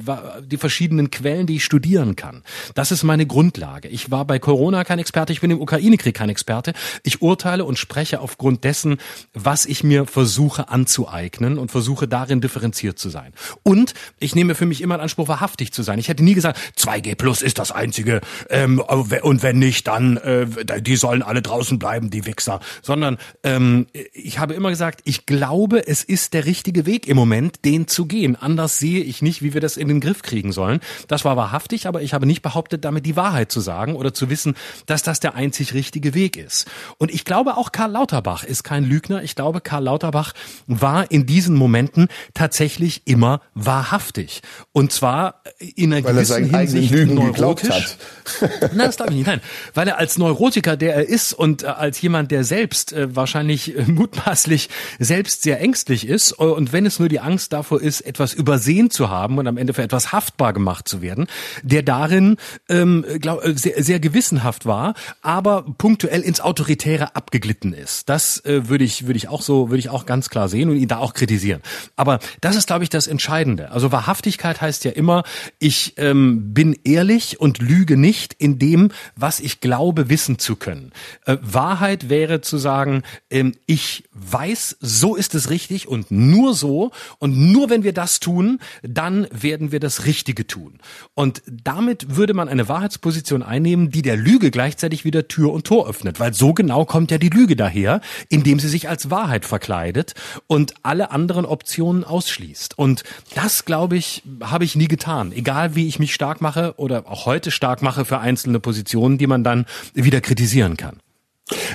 die verschiedenen Quellen, die ich studieren kann. Das ist meine Grundlage. Ich war bei Corona kein Experte, ich bin im Ukraine-Krieg kein Experte. Ich urteile und spreche aufgrund dessen, was ich mir versuche anzueignen und versuche darin differenziert zu sein. Und ich nehme für mich immer in Anspruch, wahrhaftig zu sein. Ich hätte nie gesagt, 2G Plus ist das einzige ähm, und wenn nicht, dann äh, die sollen alle draußen bleiben, die Wichser. Sondern ähm, ich habe immer gesagt, ich glaube, es ist der richtige Weg im Moment, den zu gehen. Anders sehe ich nicht, wie wir das in den Griff kriegen sollen. Das war wahrhaftig, aber ich habe nicht behauptet, damit die Wahrheit zu sagen oder zu wissen, dass das der einzig richtige Weg ist. Und ich glaube, auch Karl Lauterbach ist kein Lügner. Ich glaube, Karl Lauterbach war in diesen Momenten tatsächlich immer wahrhaftig. Und zwar in einer Weil gewissen er Hinsicht neurotisch. Nein, das glaube ich nicht. Nein, weil er als Neurotiker, der er ist und äh, als jemand, der selbst äh, wahrscheinlich äh, mutmaßlich selbst sehr ängstlich ist äh, und wenn es nur die Angst davor ist, etwas übersehen zu haben und am Ende für etwas haftbar gemacht zu werden, der darin ähm, glaub, äh, sehr, sehr gewissenhaft war, aber punktuell ins Autoritäre abgeglitten ist. Das äh, würde ich würde ich auch so würde ich auch ganz klar sehen und ihn da auch kritisieren. Aber das ist glaube ich das Entscheidende. Also Wahrhaftigkeit heißt ja immer, ich ähm, bin ehrlich und lüge nicht in dem, was ich glaube wissen zu können. Äh, Wahrheit wäre zu sagen, ähm, ich weiß, so ist es richtig und nur so und nur wenn wir das tun, dann werden wir das Richtige tun. Und damit würde man eine Wahrheitsposition einnehmen, die der Lüge gleichzeitig wieder Tür und Tor öffnet, weil so genau kommt ja die Lüge daher, indem sie sich als Wahrheit verkleidet und alle anderen Optionen ausschließt. Und das, glaube ich, habe ich nie getan. Egal wie ich mich stark mache oder auch heute stark mache für einzelne Positionen, die man dann wieder kritisieren kann.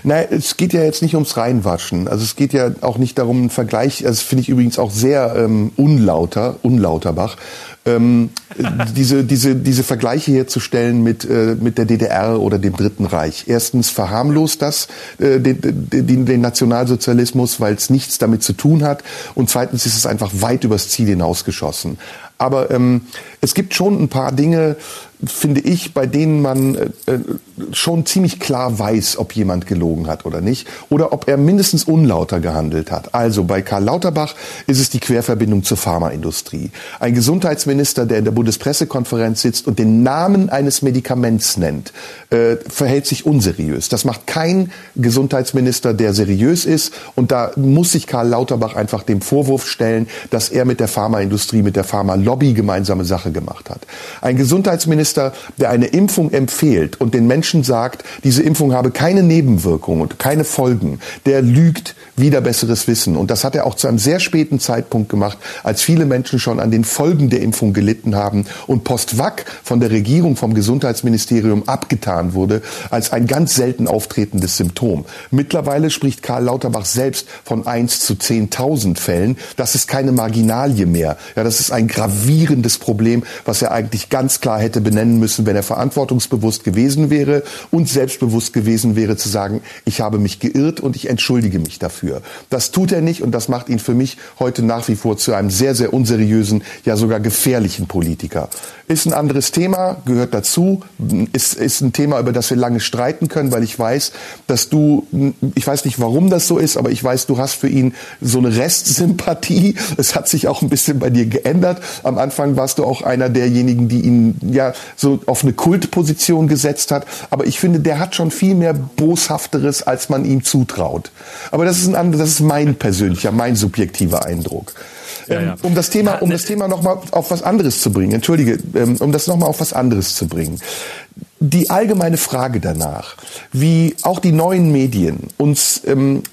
Nein, es geht ja jetzt nicht ums Reinwaschen. Also es geht ja auch nicht darum, einen Vergleich, also finde ich übrigens auch sehr ähm, unlauter, unlauterbach, ähm, diese, diese, diese Vergleiche herzustellen mit, äh, mit der DDR oder dem Dritten Reich. Erstens verharmlost das äh, den, den, den Nationalsozialismus, weil es nichts damit zu tun hat. Und zweitens ist es einfach weit übers Ziel hinausgeschossen. Aber ähm, es gibt schon ein paar Dinge, finde ich, bei denen man äh, äh, schon ziemlich klar weiß, ob jemand gelogen hat oder nicht, oder ob er mindestens unlauter gehandelt hat. Also bei Karl Lauterbach ist es die Querverbindung zur Pharmaindustrie. Ein Gesundheitsminister, der in der Bundespressekonferenz sitzt und den Namen eines Medikaments nennt, äh, verhält sich unseriös. Das macht kein Gesundheitsminister, der seriös ist. Und da muss sich Karl Lauterbach einfach dem Vorwurf stellen, dass er mit der Pharmaindustrie, mit der Pharmalobby gemeinsame Sache gemacht hat. Ein Gesundheitsminister, der eine Impfung empfiehlt und den Menschen sagt, diese Impfung habe keine Nebenwirkungen und keine Folgen, der lügt wieder besseres Wissen. Und das hat er auch zu einem sehr späten Zeitpunkt gemacht, als viele Menschen schon an den Folgen der Impfung gelitten haben und post-vac von der Regierung, vom Gesundheitsministerium abgetan wurde als ein ganz selten auftretendes Symptom. Mittlerweile spricht Karl Lauterbach selbst von 1 zu 10.000 Fällen. Das ist keine Marginalie mehr. Ja, das ist ein gravierendes Problem, was er eigentlich ganz klar hätte benennen müssen, wenn er verantwortungsbewusst gewesen wäre und selbstbewusst gewesen wäre zu sagen, ich habe mich geirrt und ich entschuldige mich dafür. Das tut er nicht und das macht ihn für mich heute nach wie vor zu einem sehr, sehr unseriösen, ja sogar gefährlichen Politiker. Ist ein anderes Thema, gehört dazu, ist, ist ein Thema, über das wir lange streiten können, weil ich weiß, dass du, ich weiß nicht, warum das so ist, aber ich weiß, du hast für ihn so eine Restsympathie. Es hat sich auch ein bisschen bei dir geändert. Am Anfang warst du auch einer derjenigen, die ihn ja so auf eine Kultposition gesetzt hat. Aber ich finde, der hat schon viel mehr Boshafteres, als man ihm zutraut. Aber das ist ein anderes, das ist mein persönlicher, mein subjektiver Eindruck. Ja, ja. Ähm, um das Thema, um das Thema nochmal auf was anderes zu bringen, entschuldige, ähm, um das nochmal auf was anderes zu bringen. Die allgemeine Frage danach, wie auch die neuen Medien uns ähm,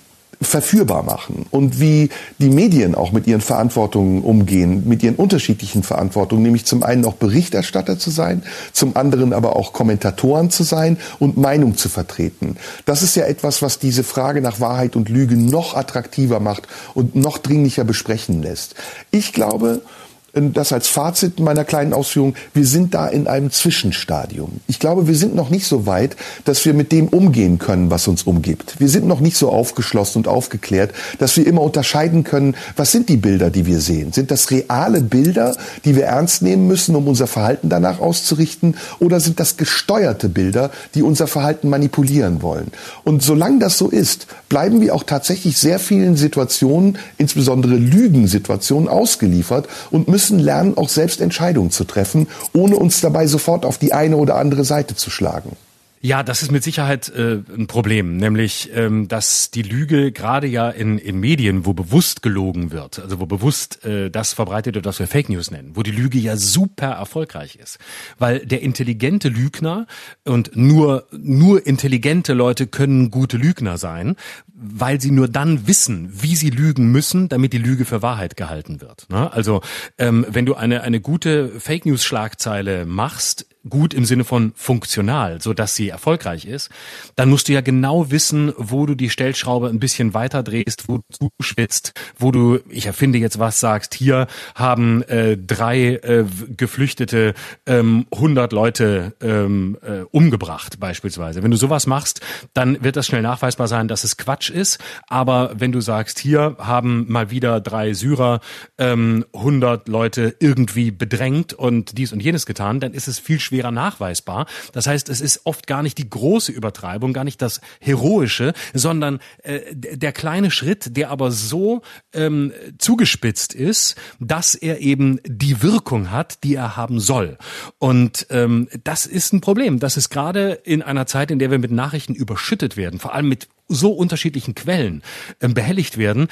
verführbar machen und wie die Medien auch mit ihren Verantwortungen umgehen, mit ihren unterschiedlichen Verantwortungen, nämlich zum einen auch Berichterstatter zu sein, zum anderen aber auch Kommentatoren zu sein und Meinung zu vertreten. Das ist ja etwas, was diese Frage nach Wahrheit und Lüge noch attraktiver macht und noch dringlicher besprechen lässt. Ich glaube, das als Fazit meiner kleinen Ausführung, wir sind da in einem Zwischenstadium. Ich glaube, wir sind noch nicht so weit, dass wir mit dem umgehen können, was uns umgibt. Wir sind noch nicht so aufgeschlossen und aufgeklärt, dass wir immer unterscheiden können, was sind die Bilder, die wir sehen? Sind das reale Bilder, die wir ernst nehmen müssen, um unser Verhalten danach auszurichten? Oder sind das gesteuerte Bilder, die unser Verhalten manipulieren wollen? Und solange das so ist, bleiben wir auch tatsächlich sehr vielen Situationen, insbesondere Lügensituationen, ausgeliefert und müssen müssen lernen, auch selbst Entscheidungen zu treffen, ohne uns dabei sofort auf die eine oder andere Seite zu schlagen. Ja, das ist mit Sicherheit äh, ein Problem, nämlich ähm, dass die Lüge gerade ja in, in Medien, wo bewusst gelogen wird, also wo bewusst äh, das verbreitet wird, was wir Fake News nennen, wo die Lüge ja super erfolgreich ist, weil der intelligente Lügner und nur nur intelligente Leute können gute Lügner sein, weil sie nur dann wissen, wie sie lügen müssen, damit die Lüge für Wahrheit gehalten wird. Ne? Also ähm, wenn du eine eine gute Fake News Schlagzeile machst gut im Sinne von funktional, so dass sie erfolgreich ist, dann musst du ja genau wissen, wo du die Stellschraube ein bisschen weiter drehst, wo du schwitzt, wo du, ich erfinde jetzt was, sagst, hier haben äh, drei äh, Geflüchtete ähm, 100 Leute ähm, äh, umgebracht beispielsweise. Wenn du sowas machst, dann wird das schnell nachweisbar sein, dass es Quatsch ist. Aber wenn du sagst, hier haben mal wieder drei Syrer ähm, 100 Leute irgendwie bedrängt und dies und jenes getan, dann ist es viel schwerer nachweisbar. Das heißt, es ist oft gar nicht die große Übertreibung, gar nicht das Heroische, sondern äh, der kleine Schritt, der aber so ähm, zugespitzt ist, dass er eben die Wirkung hat, die er haben soll. Und ähm, das ist ein Problem. Das ist gerade in einer Zeit, in der wir mit Nachrichten überschüttet werden, vor allem mit so unterschiedlichen Quellen äh, behelligt werden,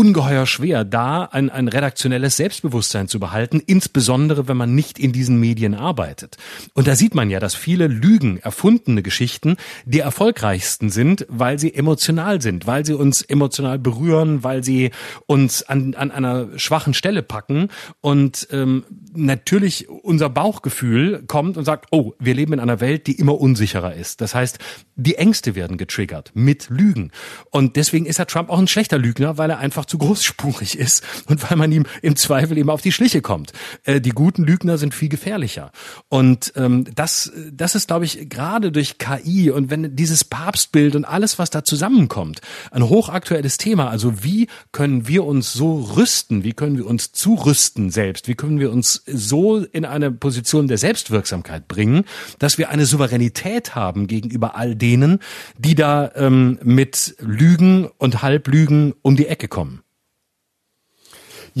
ungeheuer schwer, da ein, ein redaktionelles Selbstbewusstsein zu behalten, insbesondere wenn man nicht in diesen Medien arbeitet. Und da sieht man ja, dass viele Lügen, erfundene Geschichten, die erfolgreichsten sind, weil sie emotional sind, weil sie uns emotional berühren, weil sie uns an, an einer schwachen Stelle packen und ähm, natürlich unser Bauchgefühl kommt und sagt, oh, wir leben in einer Welt, die immer unsicherer ist. Das heißt, die Ängste werden getriggert mit Lügen. Und deswegen ist Herr Trump auch ein schlechter Lügner, weil er einfach einfach zu großspurig ist und weil man ihm im Zweifel eben auf die Schliche kommt. Äh, die guten Lügner sind viel gefährlicher. Und ähm, das, das ist, glaube ich, gerade durch KI und wenn dieses Papstbild und alles, was da zusammenkommt, ein hochaktuelles Thema. Also wie können wir uns so rüsten? Wie können wir uns zurüsten selbst? Wie können wir uns so in eine Position der Selbstwirksamkeit bringen, dass wir eine Souveränität haben gegenüber all denen, die da ähm, mit Lügen und Halblügen um die Ecke kommen?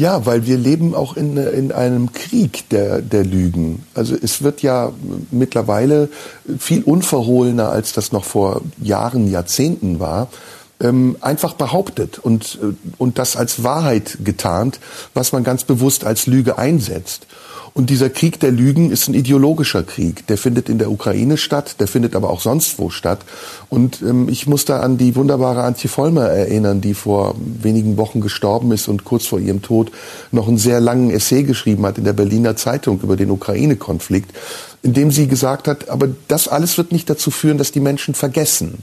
Ja, weil wir leben auch in, in einem Krieg der, der Lügen. Also es wird ja mittlerweile viel unverhohlener, als das noch vor Jahren, Jahrzehnten war, ähm, einfach behauptet und, äh, und das als Wahrheit getarnt, was man ganz bewusst als Lüge einsetzt. Und dieser Krieg der Lügen ist ein ideologischer Krieg. Der findet in der Ukraine statt, der findet aber auch sonst wo statt. Und ähm, ich muss da an die wunderbare Antje Vollmer erinnern, die vor wenigen Wochen gestorben ist und kurz vor ihrem Tod noch einen sehr langen Essay geschrieben hat in der Berliner Zeitung über den Ukraine-Konflikt, in dem sie gesagt hat, aber das alles wird nicht dazu führen, dass die Menschen vergessen.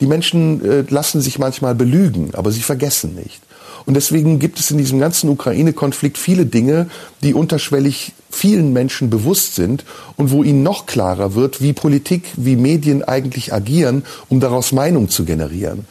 Die Menschen äh, lassen sich manchmal belügen, aber sie vergessen nicht. Und deswegen gibt es in diesem ganzen Ukraine-Konflikt viele Dinge, die unterschwellig vielen Menschen bewusst sind und wo ihnen noch klarer wird, wie Politik, wie Medien eigentlich agieren, um daraus Meinung zu generieren.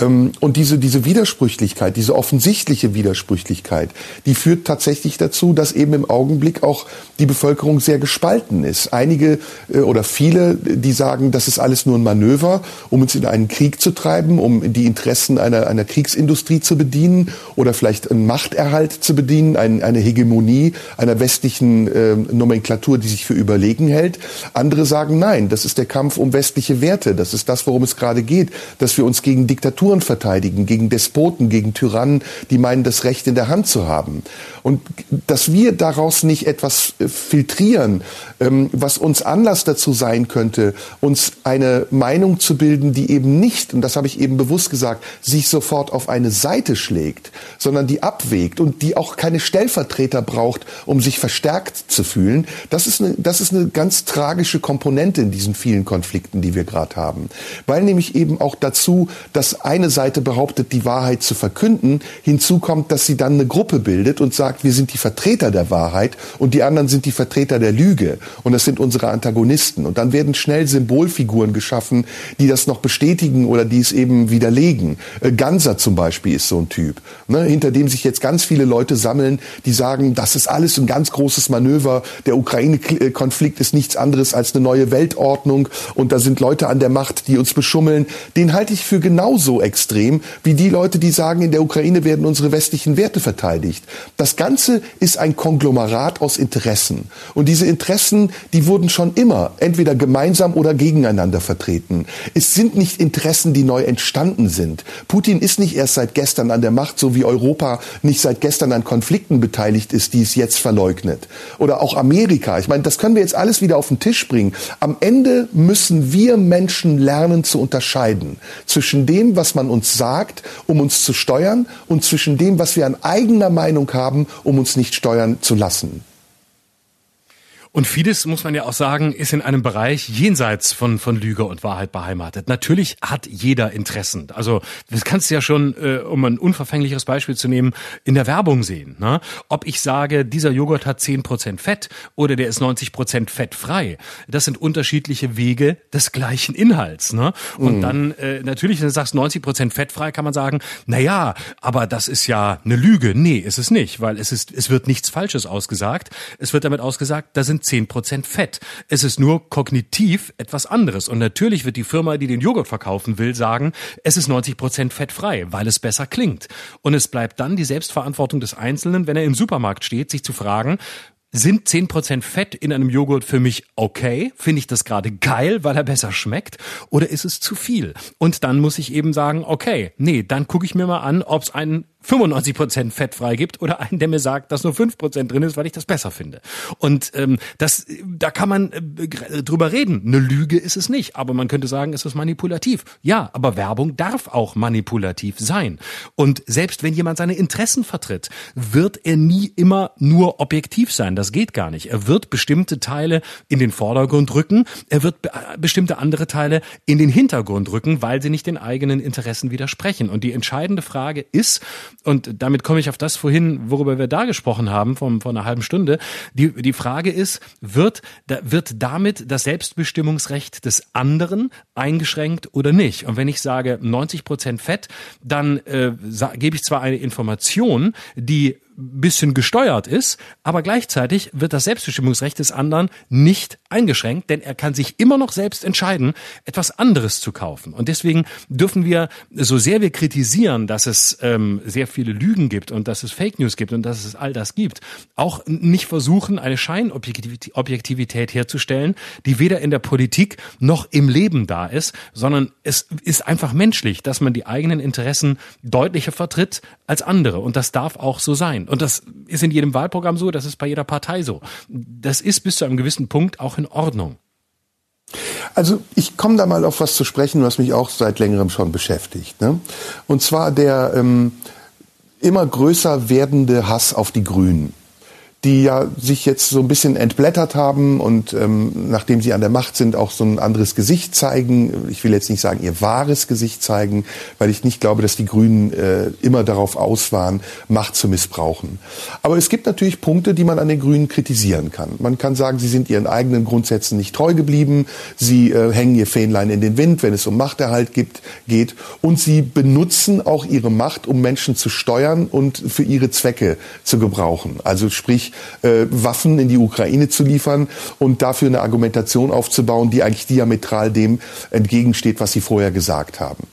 Ähm, und diese, diese Widersprüchlichkeit, diese offensichtliche Widersprüchlichkeit, die führt tatsächlich dazu, dass eben im Augenblick auch die Bevölkerung sehr gespalten ist. Einige äh, oder viele, die sagen, das ist alles nur ein Manöver, um uns in einen Krieg zu treiben, um die Interessen einer, einer Kriegsindustrie zu bedienen oder vielleicht einen Machterhalt zu bedienen, ein, eine Hegemonie einer westlichen äh, Nomenklatur, die sich für überlegen hält. Andere sagen, nein, das ist der Kampf um westliche Werte. Das ist das, worum es gerade geht, dass wir uns gegen Diktatur Diktaturen verteidigen, gegen Despoten, gegen Tyrannen, die meinen, das Recht in der Hand zu haben. Und dass wir daraus nicht etwas äh, filtrieren, ähm, was uns Anlass dazu sein könnte, uns eine Meinung zu bilden, die eben nicht, und das habe ich eben bewusst gesagt, sich sofort auf eine Seite schlägt, sondern die abwägt und die auch keine Stellvertreter braucht, um sich verstärkt zu fühlen. Das ist eine, das ist eine ganz tragische Komponente in diesen vielen Konflikten, die wir gerade haben. Weil nämlich eben auch dazu, dass eine Seite behauptet, die Wahrheit zu verkünden. Hinzu kommt, dass sie dann eine Gruppe bildet und sagt, wir sind die Vertreter der Wahrheit und die anderen sind die Vertreter der Lüge. Und das sind unsere Antagonisten. Und dann werden schnell Symbolfiguren geschaffen, die das noch bestätigen oder die es eben widerlegen. Äh, Ganser zum Beispiel ist so ein Typ, ne, hinter dem sich jetzt ganz viele Leute sammeln, die sagen, das ist alles ein ganz großes Manöver. Der Ukraine-Konflikt ist nichts anderes als eine neue Weltordnung und da sind Leute an der Macht, die uns beschummeln. Den halte ich für genauso extrem wie die Leute, die sagen, in der Ukraine werden unsere westlichen Werte verteidigt. Das Ganze ist ein Konglomerat aus Interessen. Und diese Interessen, die wurden schon immer entweder gemeinsam oder gegeneinander vertreten. Es sind nicht Interessen, die neu entstanden sind. Putin ist nicht erst seit gestern an der Macht, so wie Europa nicht seit gestern an Konflikten beteiligt ist, die es jetzt verleugnet. Oder auch Amerika. Ich meine, das können wir jetzt alles wieder auf den Tisch bringen. Am Ende müssen wir Menschen lernen zu unterscheiden zwischen dem, was man uns sagt, um uns zu steuern, und zwischen dem, was wir an eigener Meinung haben, um uns nicht steuern zu lassen. Und vieles, muss man ja auch sagen, ist in einem Bereich jenseits von, von Lüge und Wahrheit beheimatet. Natürlich hat jeder Interessen. Also das kannst du ja schon, äh, um ein unverfängliches Beispiel zu nehmen, in der Werbung sehen. Ne? Ob ich sage, dieser Joghurt hat zehn Prozent Fett oder der ist 90% fettfrei, das sind unterschiedliche Wege des gleichen Inhalts. Ne? Und mm. dann äh, natürlich, wenn du sagst 90% fettfrei, kann man sagen, na ja, aber das ist ja eine Lüge. Nee, ist es nicht, weil es ist, es wird nichts Falsches ausgesagt. Es wird damit ausgesagt, da sind 10% Fett. Es ist nur kognitiv etwas anderes. Und natürlich wird die Firma, die den Joghurt verkaufen will, sagen, es ist 90% fettfrei, weil es besser klingt. Und es bleibt dann die Selbstverantwortung des Einzelnen, wenn er im Supermarkt steht, sich zu fragen, sind 10% Fett in einem Joghurt für mich okay? Finde ich das gerade geil, weil er besser schmeckt? Oder ist es zu viel? Und dann muss ich eben sagen, okay, nee, dann gucke ich mir mal an, ob es einen 95% Fett freigibt oder einen, der mir sagt, dass nur 5% drin ist, weil ich das besser finde. Und ähm, das, da kann man äh, drüber reden. Eine Lüge ist es nicht, aber man könnte sagen, es ist manipulativ. Ja, aber Werbung darf auch manipulativ sein. Und selbst wenn jemand seine Interessen vertritt, wird er nie immer nur objektiv sein. Das geht gar nicht. Er wird bestimmte Teile in den Vordergrund rücken, er wird be bestimmte andere Teile in den Hintergrund rücken, weil sie nicht den eigenen Interessen widersprechen. Und die entscheidende Frage ist, und damit komme ich auf das vorhin, worüber wir da gesprochen haben, vom, vor einer halben Stunde. Die, die Frage ist, wird, da, wird damit das Selbstbestimmungsrecht des anderen eingeschränkt oder nicht? Und wenn ich sage 90 Prozent Fett, dann äh, gebe ich zwar eine Information, die bisschen gesteuert ist, aber gleichzeitig wird das Selbstbestimmungsrecht des anderen nicht eingeschränkt, denn er kann sich immer noch selbst entscheiden, etwas anderes zu kaufen. Und deswegen dürfen wir, so sehr wir kritisieren, dass es ähm, sehr viele Lügen gibt und dass es Fake News gibt und dass es all das gibt, auch nicht versuchen, eine Scheinobjektivität herzustellen, die weder in der Politik noch im Leben da ist, sondern es ist einfach menschlich, dass man die eigenen Interessen deutlicher vertritt als andere. Und das darf auch so sein. Und das ist in jedem Wahlprogramm so, das ist bei jeder Partei so. Das ist bis zu einem gewissen Punkt auch in Ordnung. Also ich komme da mal auf was zu sprechen, was mich auch seit längerem schon beschäftigt. Ne? Und zwar der ähm, immer größer werdende Hass auf die Grünen die ja sich jetzt so ein bisschen entblättert haben und ähm, nachdem sie an der Macht sind, auch so ein anderes Gesicht zeigen. Ich will jetzt nicht sagen, ihr wahres Gesicht zeigen, weil ich nicht glaube, dass die Grünen äh, immer darauf aus waren, Macht zu missbrauchen. Aber es gibt natürlich Punkte, die man an den Grünen kritisieren kann. Man kann sagen, sie sind ihren eigenen Grundsätzen nicht treu geblieben, sie äh, hängen ihr Fähnlein in den Wind, wenn es um Machterhalt gibt, geht und sie benutzen auch ihre Macht, um Menschen zu steuern und für ihre Zwecke zu gebrauchen. Also sprich, äh, Waffen in die Ukraine zu liefern und dafür eine Argumentation aufzubauen, die eigentlich diametral dem entgegensteht, was sie vorher gesagt haben.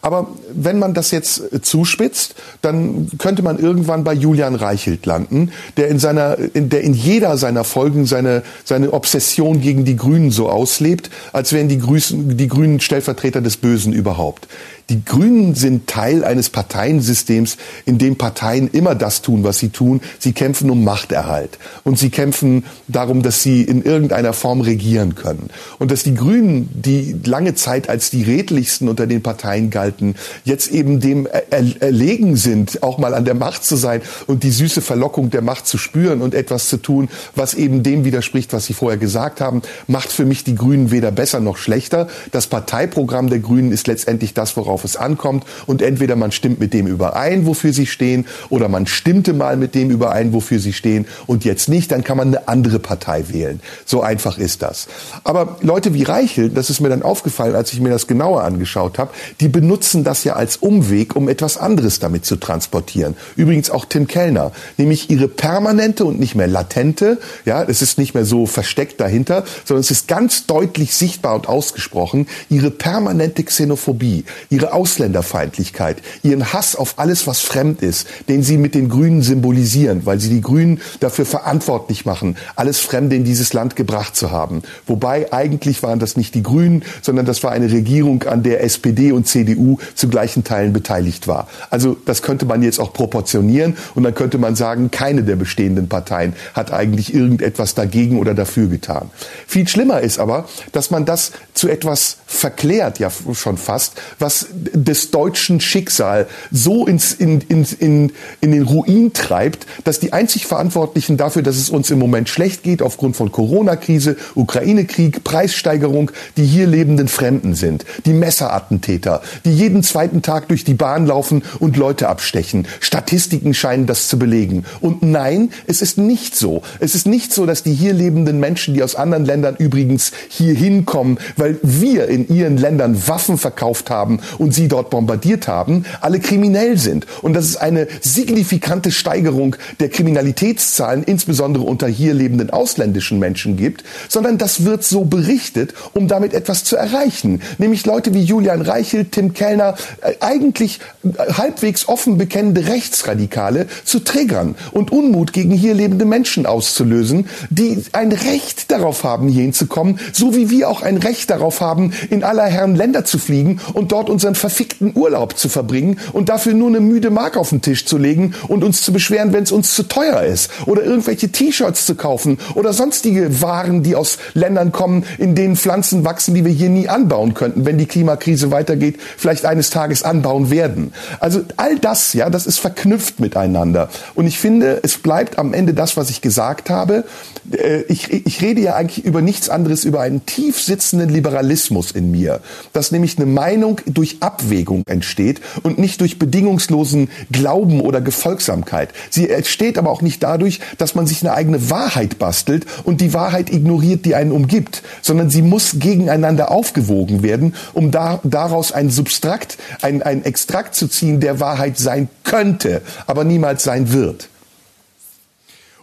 Aber wenn man das jetzt äh, zuspitzt, dann könnte man irgendwann bei Julian Reichelt landen, der in seiner, in der in jeder seiner Folgen seine, seine Obsession gegen die Grünen so auslebt, als wären die, Grüßen, die Grünen Stellvertreter des Bösen überhaupt. Die Grünen sind Teil eines Parteiensystems, in dem Parteien immer das tun, was sie tun. Sie kämpfen um Machterhalt. Und sie kämpfen darum, dass sie in irgendeiner Form regieren können. Und dass die Grünen, die lange Zeit als die redlichsten unter den Parteien galten, halten, jetzt eben dem erlegen sind, auch mal an der Macht zu sein und die süße Verlockung der Macht zu spüren und etwas zu tun, was eben dem widerspricht, was Sie vorher gesagt haben, macht für mich die Grünen weder besser noch schlechter. Das Parteiprogramm der Grünen ist letztendlich das, worauf es ankommt. Und entweder man stimmt mit dem überein, wofür sie stehen, oder man stimmte mal mit dem überein, wofür sie stehen und jetzt nicht, dann kann man eine andere Partei wählen. So einfach ist das. Aber Leute wie Reichel, das ist mir dann aufgefallen, als ich mir das genauer angeschaut habe, die benutzen das ja als Umweg, um etwas anderes damit zu transportieren. Übrigens auch Tim Kellner, nämlich ihre permanente und nicht mehr latente, ja, es ist nicht mehr so versteckt dahinter, sondern es ist ganz deutlich sichtbar und ausgesprochen, ihre permanente Xenophobie, ihre Ausländerfeindlichkeit, ihren Hass auf alles, was fremd ist, den sie mit den Grünen symbolisieren, weil sie die Grünen dafür verantwortlich machen, alles Fremde in dieses Land gebracht zu haben. Wobei eigentlich waren das nicht die Grünen, sondern das war eine Regierung, an der SPD und CDU zu gleichen Teilen beteiligt war. Also das könnte man jetzt auch proportionieren und dann könnte man sagen, keine der bestehenden Parteien hat eigentlich irgendetwas dagegen oder dafür getan. Viel schlimmer ist aber, dass man das zu etwas verklärt, ja schon fast, was des deutschen Schicksal so ins, in, in, in, in den Ruin treibt, dass die einzig Verantwortlichen dafür, dass es uns im Moment schlecht geht aufgrund von Corona-Krise, Ukraine-Krieg, Preissteigerung, die hier lebenden Fremden sind, die Messerattentäter, die jeden zweiten Tag durch die Bahn laufen und Leute abstechen. Statistiken scheinen das zu belegen. Und nein, es ist nicht so. Es ist nicht so, dass die hier lebenden Menschen, die aus anderen Ländern übrigens hier hinkommen, weil wir in ihren Ländern Waffen verkauft haben und sie dort bombardiert haben, alle kriminell sind. Und dass es eine signifikante Steigerung der Kriminalitätszahlen, insbesondere unter hier lebenden ausländischen Menschen gibt, sondern das wird so berichtet, um damit etwas zu erreichen. Nämlich Leute wie Julian Reichel, Tim Kellner, äh, eigentlich äh, halbwegs offen bekennende Rechtsradikale zu triggern und Unmut gegen hier lebende Menschen auszulösen, die ein Recht darauf haben, hier hinzukommen, so wie wir auch ein Recht darauf haben, in aller Herren Länder zu fliegen und dort unseren verfickten Urlaub zu verbringen und dafür nur eine müde Mark auf den Tisch zu legen und uns zu beschweren, wenn es uns zu teuer ist oder irgendwelche T-Shirts zu kaufen oder sonstige Waren, die aus Ländern kommen, in denen Pflanzen wachsen, die wir hier nie anbauen könnten, wenn die Klimakrise weitergeht, vielleicht eines Tages anbauen werden. Also all das, ja, das ist verknüpft miteinander. Und ich finde, es bleibt am Ende das, was ich gesagt habe. Äh, ich, ich rede ja eigentlich über nichts anderes, über einen tief sitzenden Liberalismus in mir, dass nämlich eine Meinung durch Abwägung entsteht und nicht durch bedingungslosen Glauben oder Gefolgsamkeit. Sie entsteht aber auch nicht dadurch, dass man sich eine eigene Wahrheit bastelt und die Wahrheit ignoriert, die einen umgibt, sondern sie muss gegeneinander aufgewogen werden, um da, daraus ein Substrakt, ein, ein Extrakt zu ziehen, der Wahrheit sein könnte, aber niemals sein wird.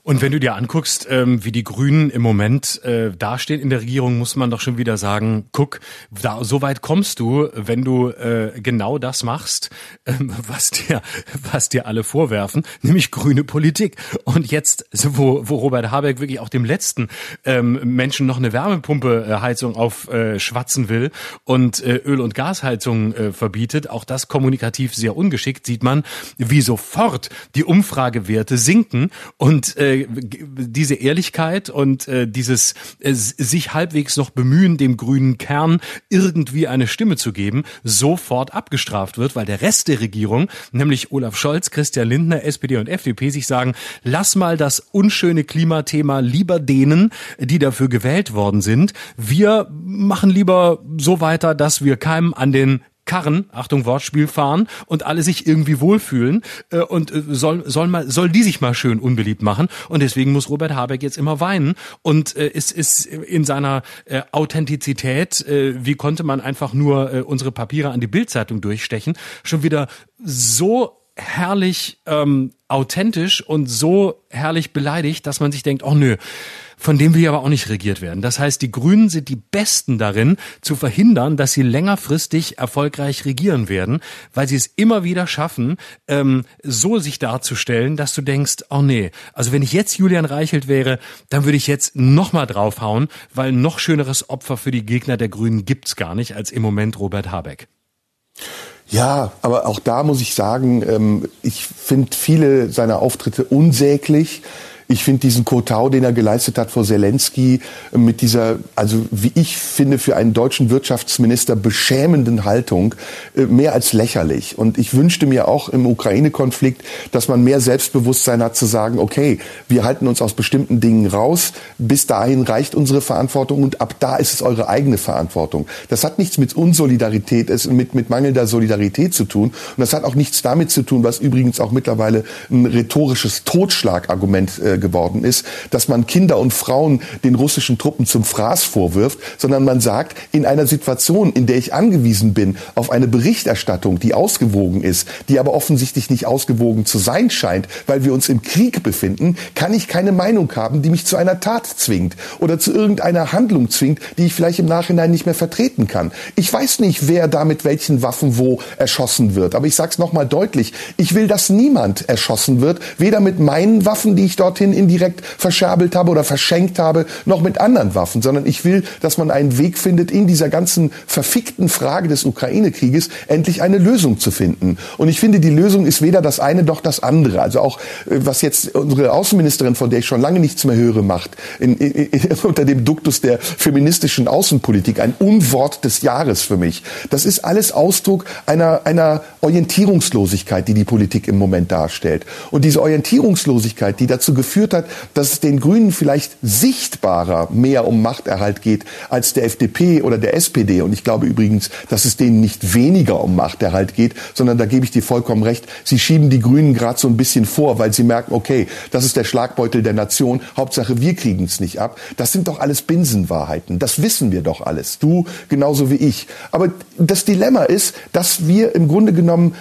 Und wenn du dir anguckst, ähm, wie die Grünen im Moment äh, dastehen in der Regierung, muss man doch schon wieder sagen, guck, da, so weit kommst du, wenn du äh, genau das machst, ähm, was dir, was dir alle vorwerfen, nämlich grüne Politik. Und jetzt, wo, wo Robert Habeck wirklich auch dem letzten ähm, Menschen noch eine Wärmepumpe-Heizung äh, aufschwatzen will und Öl- und Gasheizung verbietet, auch das kommunikativ sehr ungeschickt, sieht man, wie sofort die Umfragewerte sinken und äh, diese Ehrlichkeit und äh, dieses äh, sich halbwegs noch bemühen, dem grünen Kern irgendwie eine Stimme zu geben, sofort abgestraft wird, weil der Rest der Regierung, nämlich Olaf Scholz, Christian Lindner, SPD und FDP, sich sagen, lass mal das unschöne Klimathema lieber denen, die dafür gewählt worden sind. Wir machen lieber so weiter, dass wir keinem an den Karren, Achtung Wortspiel, fahren und alle sich irgendwie wohlfühlen äh, und äh, soll, soll, mal, soll die sich mal schön unbeliebt machen. Und deswegen muss Robert Habeck jetzt immer weinen und äh, ist, ist in seiner äh, Authentizität, äh, wie konnte man einfach nur äh, unsere Papiere an die Bildzeitung durchstechen, schon wieder so herrlich ähm, authentisch und so herrlich beleidigt, dass man sich denkt, oh nö, von dem will aber auch nicht regiert werden. Das heißt, die Grünen sind die Besten darin, zu verhindern, dass sie längerfristig erfolgreich regieren werden, weil sie es immer wieder schaffen, ähm, so sich darzustellen, dass du denkst, oh nee, also wenn ich jetzt Julian Reichelt wäre, dann würde ich jetzt nochmal draufhauen, weil noch schöneres Opfer für die Gegner der Grünen gibt's gar nicht als im Moment Robert Habeck. Ja, aber auch da muss ich sagen, ähm, ich finde viele seiner Auftritte unsäglich Ich finde diesen Kotau, den er geleistet hat vor Zelensky, mit dieser, also wie ich finde, für einen deutschen Wirtschaftsminister beschämenden Haltung, äh, mehr als lächerlich. Und ich wünschte mir auch im Ukraine-Konflikt, dass man mehr Selbstbewusstsein hat zu sagen, okay, wir halten uns aus bestimmten Dingen raus, bis dahin reicht unsere Verantwortung und ab da ist es eure eigene Verantwortung. Das hat nichts mit Unsolidarität, mit, mit mangelnder Solidarität zu tun. Und das hat auch nichts damit zu tun, was übrigens auch mittlerweile ein rhetorisches Totschlagargument äh, geworden ist, dass man Kinder und Frauen den russischen Truppen zum Fraß vorwirft, sondern man sagt, in einer Situation, in der ich angewiesen bin auf eine Berichterstattung, die ausgewogen ist, die aber offensichtlich nicht ausgewogen zu sein scheint, weil wir uns im Krieg befinden, kann ich keine Meinung haben, die mich zu einer Tat zwingt oder zu irgendeiner Handlung zwingt, die ich vielleicht im Nachhinein nicht mehr vertreten kann. Ich weiß nicht, wer da mit welchen Waffen wo erschossen wird, aber ich sage es nochmal deutlich, ich will, dass niemand erschossen wird, weder mit meinen Waffen, die ich dorthin indirekt verscherbelt habe oder verschenkt habe, noch mit anderen Waffen, sondern ich will, dass man einen Weg findet, in dieser ganzen verfickten Frage des Ukraine-Krieges endlich eine Lösung zu finden. Und ich finde, die Lösung ist weder das eine noch das andere. Also auch, äh, was jetzt unsere Außenministerin, von der ich schon lange nichts mehr höre, macht, in, in, unter dem Duktus der feministischen Außenpolitik, ein Unwort des Jahres für mich. Das ist alles Ausdruck einer, einer Orientierungslosigkeit, die die Politik im Moment darstellt. Und diese Orientierungslosigkeit, die dazu geführt hat, dass es den Grünen vielleicht sichtbarer mehr um Machterhalt geht als der FDP oder der SPD. Und ich glaube übrigens, dass es denen nicht weniger um Machterhalt geht, sondern da gebe ich dir vollkommen recht. Sie schieben die Grünen gerade so ein bisschen vor, weil sie merken, okay, das ist der Schlagbeutel der Nation. Hauptsache, wir kriegen es nicht ab. Das sind doch alles Binsenwahrheiten. Das wissen wir doch alles. Du genauso wie ich. Aber das Dilemma ist, dass wir im Grunde genommen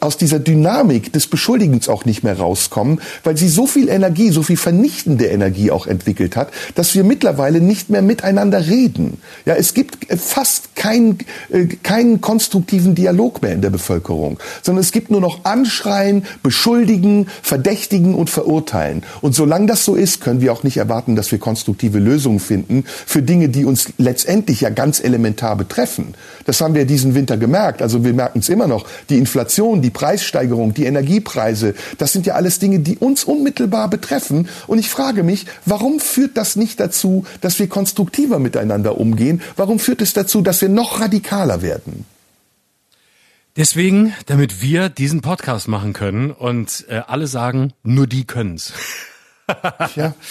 aus dieser Dynamik des Beschuldigens auch nicht mehr rauskommen, weil sie so viel Energie, so viel vernichtende Energie auch entwickelt hat, dass wir mittlerweile nicht mehr miteinander reden. Ja, es gibt fast keinen, äh, keinen konstruktiven Dialog mehr in der Bevölkerung, sondern es gibt nur noch Anschreien, Beschuldigen, Verdächtigen und Verurteilen. Und solange das so ist, können wir auch nicht erwarten, dass wir konstruktive Lösungen finden für Dinge, die uns letztendlich ja ganz elementar betreffen. Das haben wir diesen Winter gemerkt. Also wir merken es immer noch. Die Inflation Inflation, die Preissteigerung, die Energiepreise, das sind ja alles Dinge, die uns unmittelbar betreffen. Und ich frage mich, warum führt das nicht dazu, dass wir konstruktiver miteinander umgehen? Warum führt es dazu, dass wir noch radikaler werden? Deswegen, damit wir diesen Podcast machen können und äh, alle sagen, nur die können's. ja.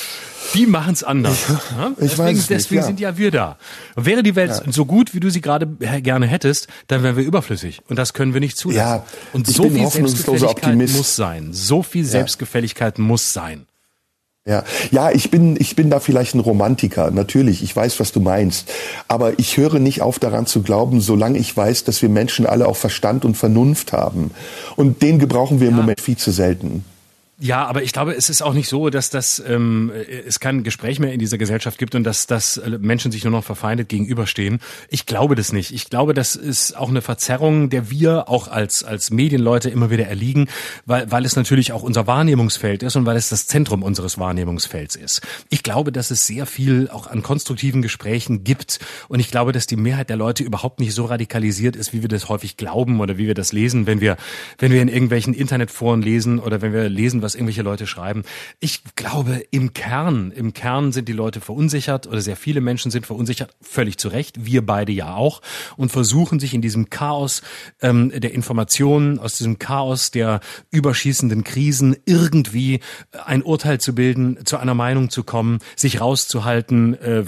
Die machen es anders. Ja? ich deswegen nicht, deswegen ja. sind ja wir da. wäre die Welt ja. so gut, wie du sie gerade gerne hättest, dann wären wir überflüssig. Und das können wir nicht zulassen. Ja, und so viel Selbstgefälligkeit muss sein. So viel Selbstgefälligkeit muss sein. Ja, ja, ich bin, ich bin da vielleicht ein Romantiker. Natürlich, ich weiß, was du meinst. Aber ich höre nicht auf daran zu glauben, solange ich weiß, dass wir Menschen alle auch Verstand und Vernunft haben. Und den gebrauchen wir im Moment viel zu selten. Ja, aber ich glaube, es ist auch nicht so, dass das ähm, es kein Gespräch mehr in dieser Gesellschaft gibt und dass, dass Menschen sich nur noch verfeindet gegenüberstehen. Ich glaube das nicht. Ich glaube, das ist auch eine Verzerrung, der wir auch als als Medienleute immer wieder erliegen, weil weil es natürlich auch unser Wahrnehmungsfeld ist und weil es das Zentrum unseres Wahrnehmungsfelds ist. Ich glaube, dass es sehr viel auch an konstruktiven Gesprächen gibt und ich glaube, dass die Mehrheit der Leute überhaupt nicht so radikalisiert ist, wie wir das häufig glauben oder wie wir das lesen, wenn wir wenn wir in irgendwelchen Internetforen lesen oder wenn wir lesen, was irgendwelche Leute schreiben. Ich glaube, im Kern, im Kern sind die Leute verunsichert oder sehr viele Menschen sind verunsichert, völlig zu Recht, wir beide ja auch, und versuchen sich in diesem Chaos ähm, der Informationen, aus diesem Chaos der überschießenden Krisen irgendwie ein Urteil zu bilden, zu einer Meinung zu kommen, sich rauszuhalten, äh,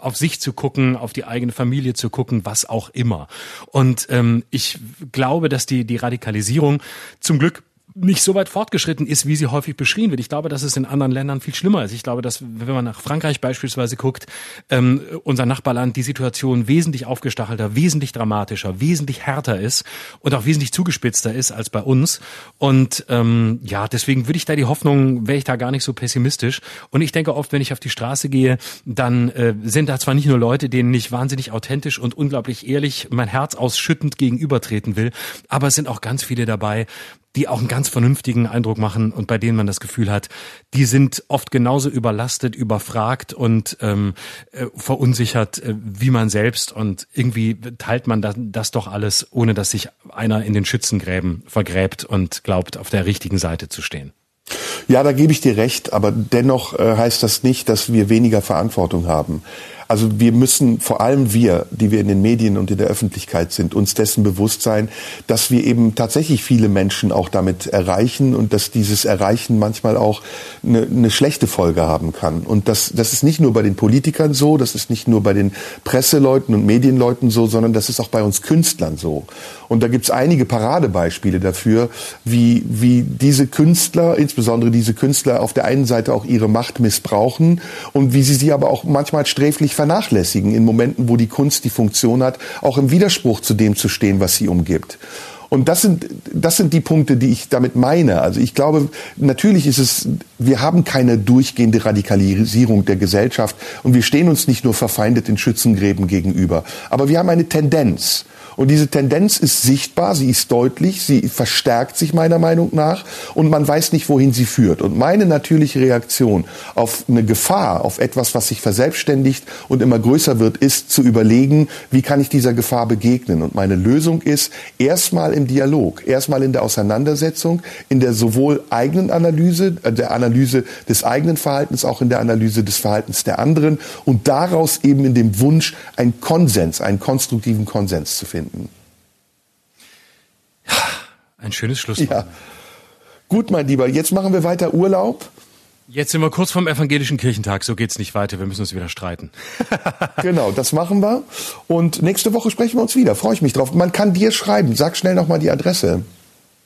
auf sich zu gucken, auf die eigene Familie zu gucken, was auch immer. Und ähm, ich glaube, dass die, die Radikalisierung zum Glück nicht so weit fortgeschritten ist, wie sie häufig beschrieben wird. Ich glaube, dass es in anderen Ländern viel schlimmer ist. Ich glaube, dass, wenn man nach Frankreich beispielsweise guckt, ähm, unser Nachbarland, die Situation wesentlich aufgestachelter, wesentlich dramatischer, wesentlich härter ist und auch wesentlich zugespitzter ist als bei uns. Und ähm, ja, deswegen würde ich da die Hoffnung, wäre ich da gar nicht so pessimistisch. Und ich denke oft, wenn ich auf die Straße gehe, dann äh, sind da zwar nicht nur Leute, denen ich wahnsinnig authentisch und unglaublich ehrlich mein Herz ausschüttend gegenübertreten will, aber es sind auch ganz viele dabei, die auch einen ganz vernünftigen Eindruck machen und bei denen man das Gefühl hat, die sind oft genauso überlastet, überfragt und ähm, äh, verunsichert äh, wie man selbst und irgendwie teilt man das, das doch alles, ohne dass sich einer in den Schützengräben vergräbt und glaubt, auf der richtigen Seite zu stehen. Ja, da gebe ich dir recht, aber dennoch äh, heißt das nicht, dass wir weniger Verantwortung haben. Also wir müssen, vor allem wir, die wir in den Medien und in der Öffentlichkeit sind, uns dessen bewusst sein, dass wir eben tatsächlich viele Menschen auch damit erreichen und dass dieses Erreichen manchmal auch eine, eine schlechte Folge haben kann. Und das, das ist nicht nur bei den Politikern so, das ist nicht nur bei den Presseleuten und Medienleuten so, sondern das ist auch bei uns Künstlern so. Und da gibt es einige Paradebeispiele dafür, wie, wie diese Künstler, insbesondere diese Künstler auf der einen Seite auch ihre Macht missbrauchen und wie sie sie aber auch manchmal sträflich vernachlässigen in Momenten, wo die Kunst die Funktion hat, auch im Widerspruch zu dem zu stehen, was sie umgibt. Und das sind, das sind die Punkte, die ich damit meine. Also ich glaube, natürlich ist es, wir haben keine durchgehende Radikalisierung der Gesellschaft und wir stehen uns nicht nur verfeindet in Schützengräben gegenüber. Aber wir haben eine Tendenz. Und diese Tendenz ist sichtbar, sie ist deutlich, sie verstärkt sich meiner Meinung nach und man weiß nicht, wohin sie führt. Und meine natürliche Reaktion auf eine Gefahr, auf etwas, was sich verselbstständigt und immer größer wird, ist zu überlegen, wie kann ich dieser Gefahr begegnen. Und meine Lösung ist erstmal im Dialog, erstmal in der Auseinandersetzung, in der sowohl eigenen Analyse, äh, der Analyse des eigenen Verhaltens, auch in der Analyse des Verhaltens der anderen und daraus eben in dem Wunsch, einen Konsens, einen konstruktiven Konsens zu finden finden. Ein schönes Schlusswort. Ja. Gut, mein Lieber, jetzt machen wir weiter Urlaub. Jetzt sind wir kurz vorm evangelischen Kirchentag, so geht's nicht weiter, wir müssen uns wieder streiten. genau, das machen wir. Und nächste Woche sprechen wir uns wieder. Freue ich mich drauf. Man kann dir schreiben. Sag schnell nochmal die Adresse.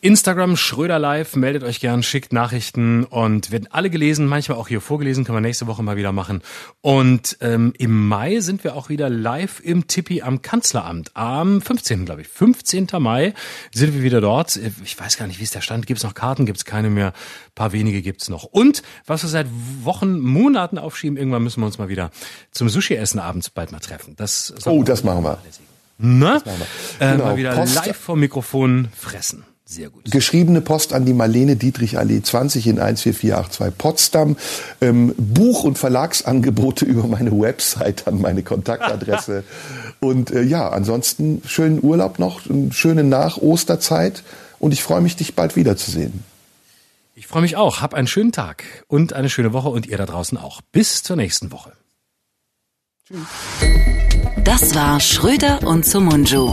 Instagram Schröder Live, meldet euch gern, schickt Nachrichten und werden alle gelesen, manchmal auch hier vorgelesen, können wir nächste Woche mal wieder machen. Und ähm, im Mai sind wir auch wieder live im Tippi am Kanzleramt. Am 15. glaube ich. 15. Mai sind wir wieder dort. Ich weiß gar nicht, wie ist der Stand. Gibt es noch Karten? Gibt es keine mehr? Ein paar wenige gibt's noch. Und was wir seit Wochen, Monaten aufschieben, irgendwann müssen wir uns mal wieder zum Sushi-Essen abends bald mal treffen. Das oh, das machen wir. Na? Das machen wir. Äh, genau. Mal wieder Post live vom Mikrofon fressen. Sehr gut. Geschriebene Post an die Marlene Dietrich Allee 20 in 14482 Potsdam. Ähm, Buch- und Verlagsangebote über meine Website an meine Kontaktadresse. und äh, ja, ansonsten schönen Urlaub noch, schöne Nach-Osterzeit und ich freue mich, dich bald wiederzusehen. Ich freue mich auch. Hab einen schönen Tag und eine schöne Woche und ihr da draußen auch. Bis zur nächsten Woche. Tschüss. Das war Schröder und Sumunju.